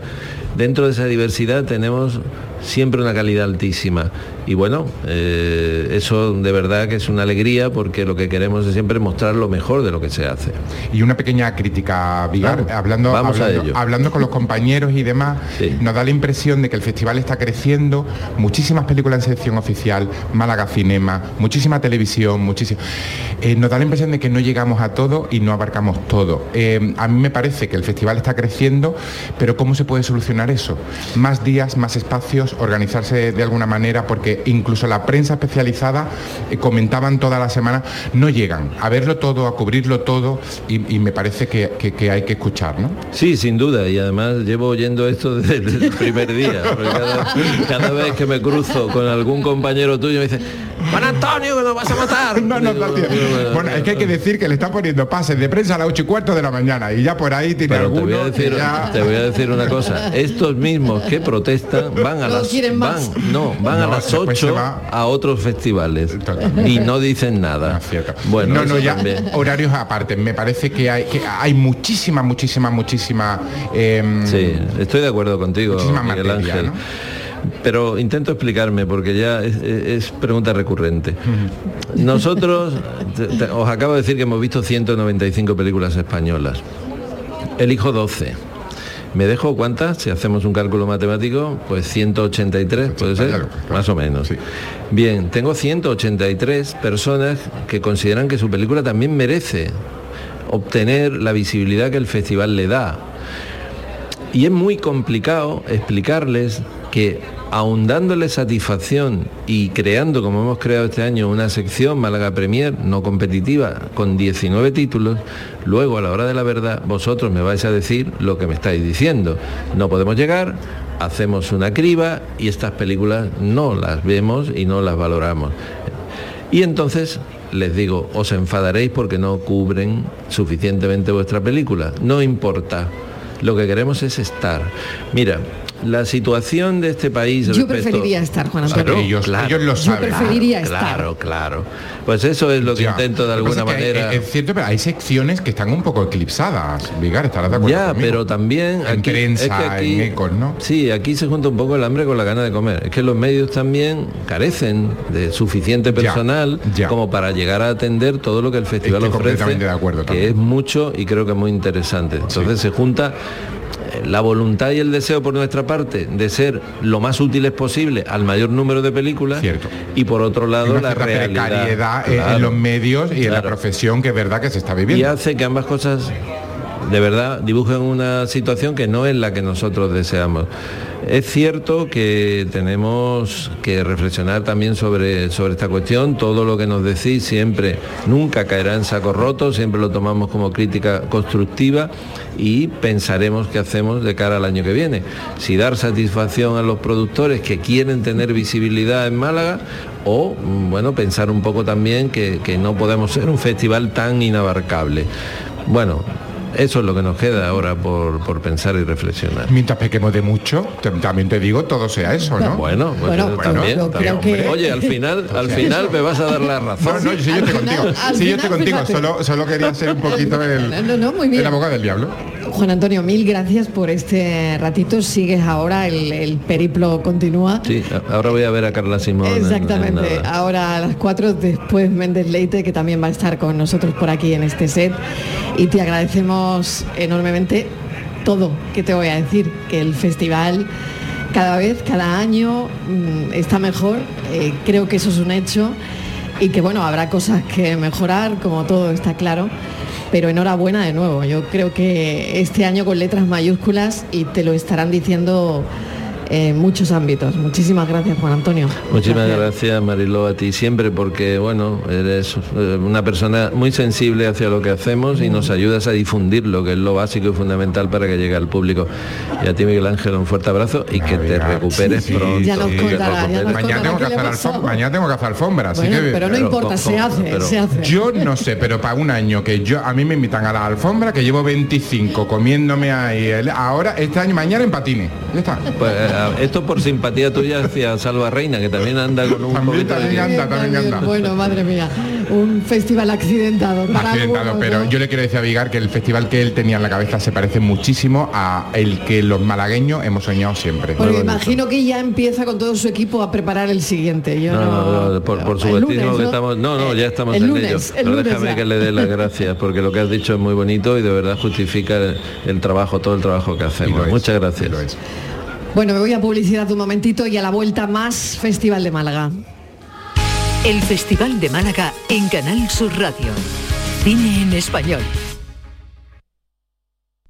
Dentro de esa diversidad tenemos siempre una calidad altísima. Y bueno, eh, eso de verdad que es una alegría porque lo que queremos es siempre mostrar lo mejor de lo que se hace. Y una pequeña crítica, Vigar, hablando, vamos a hablando, ello. hablando con los compañeros y demás, nos da la impresión de que el festival está creciendo, muchísimas películas en sección oficial, Málaga Cinema, muchísima televisión, muchísimo. Eh, nos da la impresión de que no llegamos a todo y no abarcamos todo. Eh, a mí me parece que el festival está creciendo, pero ¿cómo se puede solucionar eso? Más días, más espacios, organizarse de alguna manera porque incluso la prensa especializada eh, comentaban toda la semana, no llegan a verlo todo, a cubrirlo todo y, me parece que, que- hay que escuchar, ¿no? Sí, sin duda, y además llevo oyendo esto <laughs> desde el primer día. Cada, cada vez que me cruzo con algún compañero tuyo me dice, Juan Antonio, que nos vas a matar. <laughs> No, no, no, tío. Bueno, es que hay que decir que le está poniendo pases de prensa a las 8 y cuarto de la mañana y ya por ahí tiene Pero te voy, a alguno decir, que ya- te voy a decir una cosa. <laughs> Estos mismos que protestan van a No las quieren van, no, van a las después se 8 va. a otros festivales y no dicen nada. Bueno, no, no, ya también. horarios aparte. Me parece que hay que hay muchísima, muchísima, muchísima. em, Sí, estoy de acuerdo contigo, Miguel materia, Ángel. Pero intento explicarme porque ya es, pregunta recurrente. Nosotros, te- te- os acabo de decir que hemos visto 195 películas españolas. Elijo 12. ¿Me dejo cuántas? Si hacemos un cálculo matemático, pues 183, puede ser, más o menos. Bien, tengo 183 personas que consideran que su película también merece obtener la visibilidad que el festival le da. Y es muy complicado explicarles que aun dándole satisfacción y creando, como hemos creado este año, una sección Málaga Premier no competitiva con 19 títulos, luego a la hora de la verdad vosotros me vais a decir lo que me estáis diciendo. No podemos llegar, hacemos una criba y estas películas no las vemos y no las valoramos. Y entonces les digo, os enfadaréis porque no cubren suficientemente vuestra película. No importa. Lo que queremos es estar. Mira, la situación de este país Yo respecto- preferiría estar, Juan Antonio. Claro, ellos- claro. ellos lo Yo saben. preferiría claro, estar. Claro, claro. Pues eso es lo que Ya. intento de alguna es que hay- manera. Es cierto, pero hay secciones que están un poco eclipsadas. Vigar, estarás de acuerdo Ya, conmigo? pero también en aquí- prensa, es que aquí- en ecos, ¿no? Sí, aquí se junta un poco el hambre con la gana de comer. Es que los medios también carecen de suficiente personal como para llegar a atender todo lo que el festival Estoy ofrece, completamente de acuerdo que es mucho y creo que muy interesante. Entonces se junta eh, la voluntad y el deseo por nuestra parte de ser lo más útiles posible al mayor número de películas y por otro lado la realidad precariedad en- los medios y en la profesión que es verdad que se está y viviendo. hace que ambas cosas de verdad dibujen una situación que no es la que nosotros deseamos. Es cierto que tenemos que reflexionar también sobre, sobre esta cuestión. Todo lo que nos decís siempre nunca caerá en saco roto, siempre lo tomamos como crítica constructiva y pensaremos qué hacemos de cara al año que viene. Si dar satisfacción a los productores que quieren tener visibilidad en Málaga o mm, bueno pensar un poco también que, que no podemos ser un festival tan inabarcable. Bueno, eso es lo que nos queda ahora por, por pensar y reflexionar. Mientras pequemos de mucho, te- también te digo, todo sea eso, ¿no? Bueno, pues Bueno, también, creo también. que- Oye, al final, <laughs> al final me vas a dar la razón. No, no, si yo estoy contigo. Si yo estoy contigo, solo, solo quería ser un poquito el, No, no, muy bien. el abogado del diablo. Juan Antonio, mil gracias por este ratito. Sigues ahora, el, el periplo continúa. Sí, ahora voy a ver a Carla Simón. en- en Exactamente. Ahora a las 4, después Méndez Leite, que también va a estar con nosotros por aquí en este set. Y te agradecemos enormemente todo que te voy a decir, que el festival cada vez, cada año mm, está mejor. Eh, creo que eso es un hecho. Y que bueno, habrá cosas que mejorar, como todo está claro. Pero enhorabuena de nuevo. Yo creo que este año con letras mayúsculas y te lo estarán diciendo en muchos ámbitos. Muchísimas gracias, Juan Antonio. Muchísimas gracias Mariló a ti siempre porque bueno, eres eh, una persona muy sensible hacia lo que hacemos y nos ayudas a difundir lo que es lo básico y fundamental para que llegue al público. Y a ti Miguel Ángel un fuerte abrazo y que te recuperes Sí, pronto. Ya nos que te contará, ya nos recuperes. Mañana tengo, que hacer alfombra, mañana tengo que hacer alfombra, así Bueno, que... pero no importa, se hace, se hace. Yo no sé, pero para un año que yo a mí me invitan a la alfombra, que llevo 25 comiéndome ahí, ahora este año, mañana en patines. Ya está. Pues, eh, esto por simpatía tuya hacia Salva Reina, que también anda con un poquito de... También, Bueno, madre mía, un festival accidentado. para accidentado, algunos, pero ¿no? yo le quiero decir a Vigar que el festival que él tenía en la cabeza se parece muchísimo a el que los malagueños hemos soñado siempre. Porque imagino que ya empieza con todo su equipo a preparar el siguiente. Yo No, no, no, no, por, por lunes, que ¿no? estamos. No, no, ya estamos el en lunes, ello. el Pero lunes déjame ya. que le dé las gracias, porque lo que has dicho es muy bonito y de verdad justifica el, el trabajo, todo el trabajo que hacemos. Muchas gracias. Bueno, me voy a publicidad un momentito y a la vuelta más Festival de Málaga. El Festival de Málaga en Canal Sur Radio. Cine en español.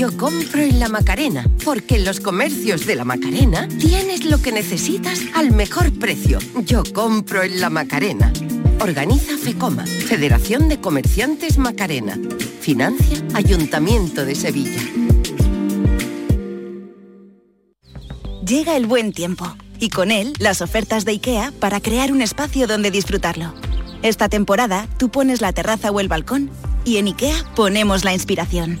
Yo compro en la Macarena, porque en los comercios de la Macarena tienes lo que necesitas al mejor precio. Yo compro en la Macarena. Organiza FECOMA, Federación de Comerciantes Macarena. Financia Ayuntamiento de Sevilla. Llega el buen tiempo y con él las ofertas de IKEA para crear un espacio donde disfrutarlo. Esta temporada tú pones la terraza o el balcón y en IKEA ponemos la inspiración.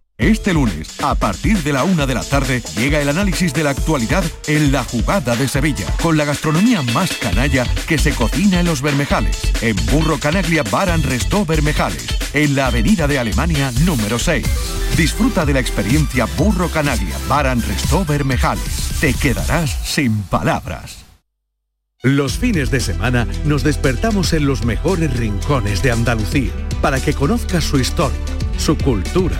Este lunes, a partir de la una de la tarde, llega el análisis de la actualidad en la jugada de Sevilla, con la gastronomía más canalla que se cocina en los Bermejales, en Burro Canaglia Baran Restó Bermejales, en la avenida de Alemania número 6. Disfruta de la experiencia Burro Canaglia Baran Restó Bermejales. Te quedarás sin palabras. Los fines de semana nos despertamos en los mejores rincones de Andalucía para que conozcas su historia, su cultura,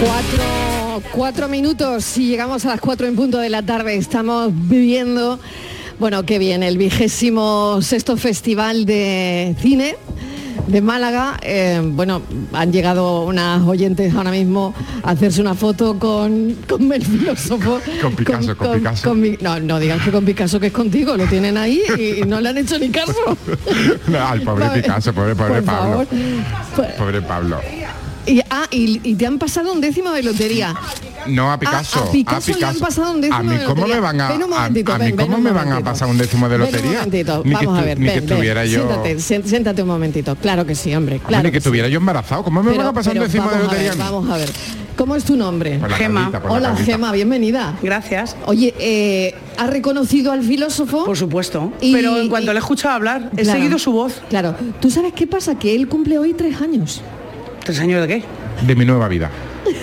Cuatro, cuatro minutos y llegamos a las cuatro en punto de la tarde. Estamos viviendo, bueno, qué bien, el vigésimo sexto festival de cine de Málaga. Eh, bueno, han llegado unas oyentes ahora mismo a hacerse una foto con, con el filósofo. <laughs> Con Picasso, con, Picasso. con mi- no, no digan que con Picasso que es contigo, lo tienen ahí y, no le han hecho ni caso. <laughs> No, al pobre. <laughs> Picasso, pobre, pobre Por Pablo. favor. Pobre Pablo. Y, ah, y, y te han pasado un décimo de lotería. No, a Picasso. Ah, a Picasso le han pasado un décimo A mí de cómo lotería. me van a, Ven un a- momentito, a mí ven, ven cómo un me van a pasar un décimo de Ven un lotería. que vamos a ver, ni que ven, ven, estuviera yo siéntate, sién- siéntate un momentito. Claro que sí, hombre, claro. ni que que sí. estuviera yo embarazado. ¿Cómo me van a pasar un décimo de vamos a lotería? ver, a? Vamos a ver. ¿Cómo es tu nombre? Gema. Carlita, Hola. Gema, bienvenida. Gracias. Oye, eh, ¿has reconocido al filósofo? Por supuesto. Pero en cuanto le he escuchado hablar, he seguido su voz. Claro. ¿Tú sabes qué pasa? Que él cumple hoy tres años. ¿Tres años de qué? De mi nueva vida.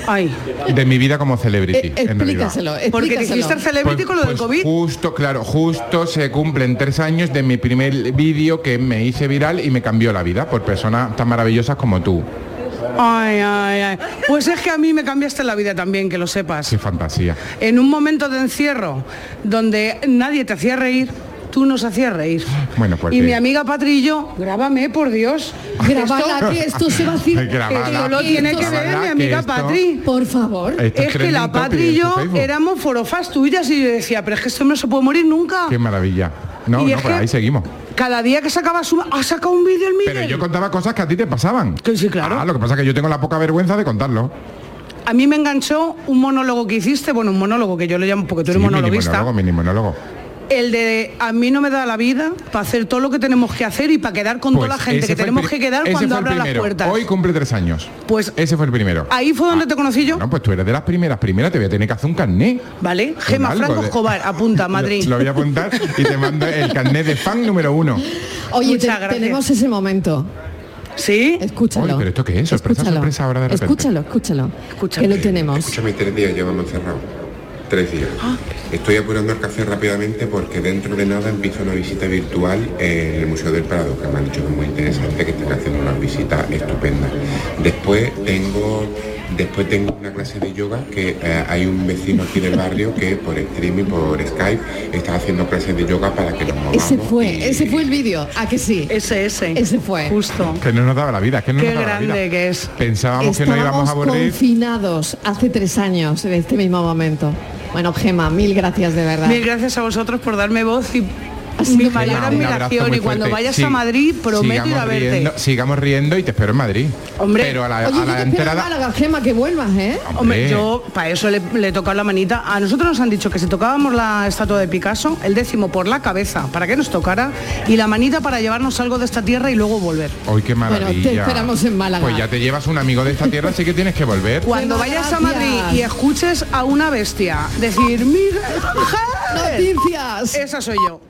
Ay. De mi vida como celebrity. Eh, en realidad. explícaselo, Porque te explícaselo. hiciste celebrity con lo del COVID. Justo, claro, justo se cumplen tres años de mi primer vídeo que me hice viral y me cambió la vida por personas tan maravillosas como tú. Ay, ay, ay. Pues es que a mí me cambiaste la vida también, que lo sepas. Qué fantasía. En un momento de encierro donde nadie te hacía reír, tú nos hacías reír. Bueno, pues Y mi amiga Patri y yo, grábame, por Dios. Grabala, que esto se va a decir. Ay, grabala. Esto lo tiene que ver Grabala, mi amiga esto- Patri. Por favor. Es que la Patri y yo éramos forofas tuyas y yo decía, pero es que esto no se puede morir nunca. Qué maravilla. No, Y no, es que- ahí seguimos. Cada día que sacaba su... Ha sacado un vídeo el Miguel. Pero yo contaba cosas que a ti te pasaban. Que sí, claro. Ah, lo que pasa es que yo tengo la poca vergüenza de contarlo. A mí me enganchó un monólogo que hiciste, bueno, un monólogo que yo le llamo porque tú eres Sí, mini monologuista. monólogo, mini monólogo. El de a mí no me da la vida para hacer todo lo que tenemos que hacer y para quedar con toda la gente ese que tenemos que quedar cuando abran las puertas. Hoy cumple tres años. Pues ese fue el primero. ahí fue donde te conocí yo. No, pues tú eres de las primeras. Primera te voy a tener que hacer un carné. ¿Vale? Gema algo Franco Escobar, apunta, <laughs> Madrid. Lo, lo voy a apuntar y te mando el carnet de fan número uno. Oye, te- tenemos ese momento. ¿Sí? Escúchalo. Oye, pero esto qué es? Sorpresa, Escúchalo. sorpresa ahora de repente. Escúchalo, escúchalo. Que lo tenemos. Escúchame, tres días llevamos encerrados. Tres días. Estoy apurando el café rápidamente porque dentro de nada empieza una visita virtual en el Museo del Prado, que me han dicho que es muy interesante, que están haciendo una visita estupenda. Después tengo, después tengo una clase de yoga que eh, hay un vecino aquí del barrio que por streaming, por Skype, está haciendo clases de yoga para que nos movamos. Ese fue, ese fue el vídeo. ¿A que sí? Ese, ese. Ese fue. Justo. Que no nos daba la vida, que no Qué nos daba la vida. grande que es. Pensábamos que no íbamos a aburrir. confinados hace tres años en este mismo momento. Bueno, Gema, mil gracias de verdad. Mil gracias a vosotros por darme voz y mi mayor admiración. Y cuando vayas Sí, a Madrid, prometo ir a verte. riendo, sigamos riendo y te espero en Madrid. Hombre. pero a la, Oye, a la entrada. Málaga, Gema, que vuelvas, ¿eh? Hombre, yo para eso le, le he tocado la manita. A nosotros nos han dicho que si tocábamos la estatua de Picasso, el décimo por la cabeza, para que nos tocara, y la manita para llevarnos algo de esta tierra y luego volver. Hoy qué maravilla. te esperamos en Málaga. Pues ya te llevas un amigo de esta tierra, así que tienes que volver. Cuando vayas a. Madrid y escuches a una bestia decir, mira, <laughs> Noticias. esa soy yo.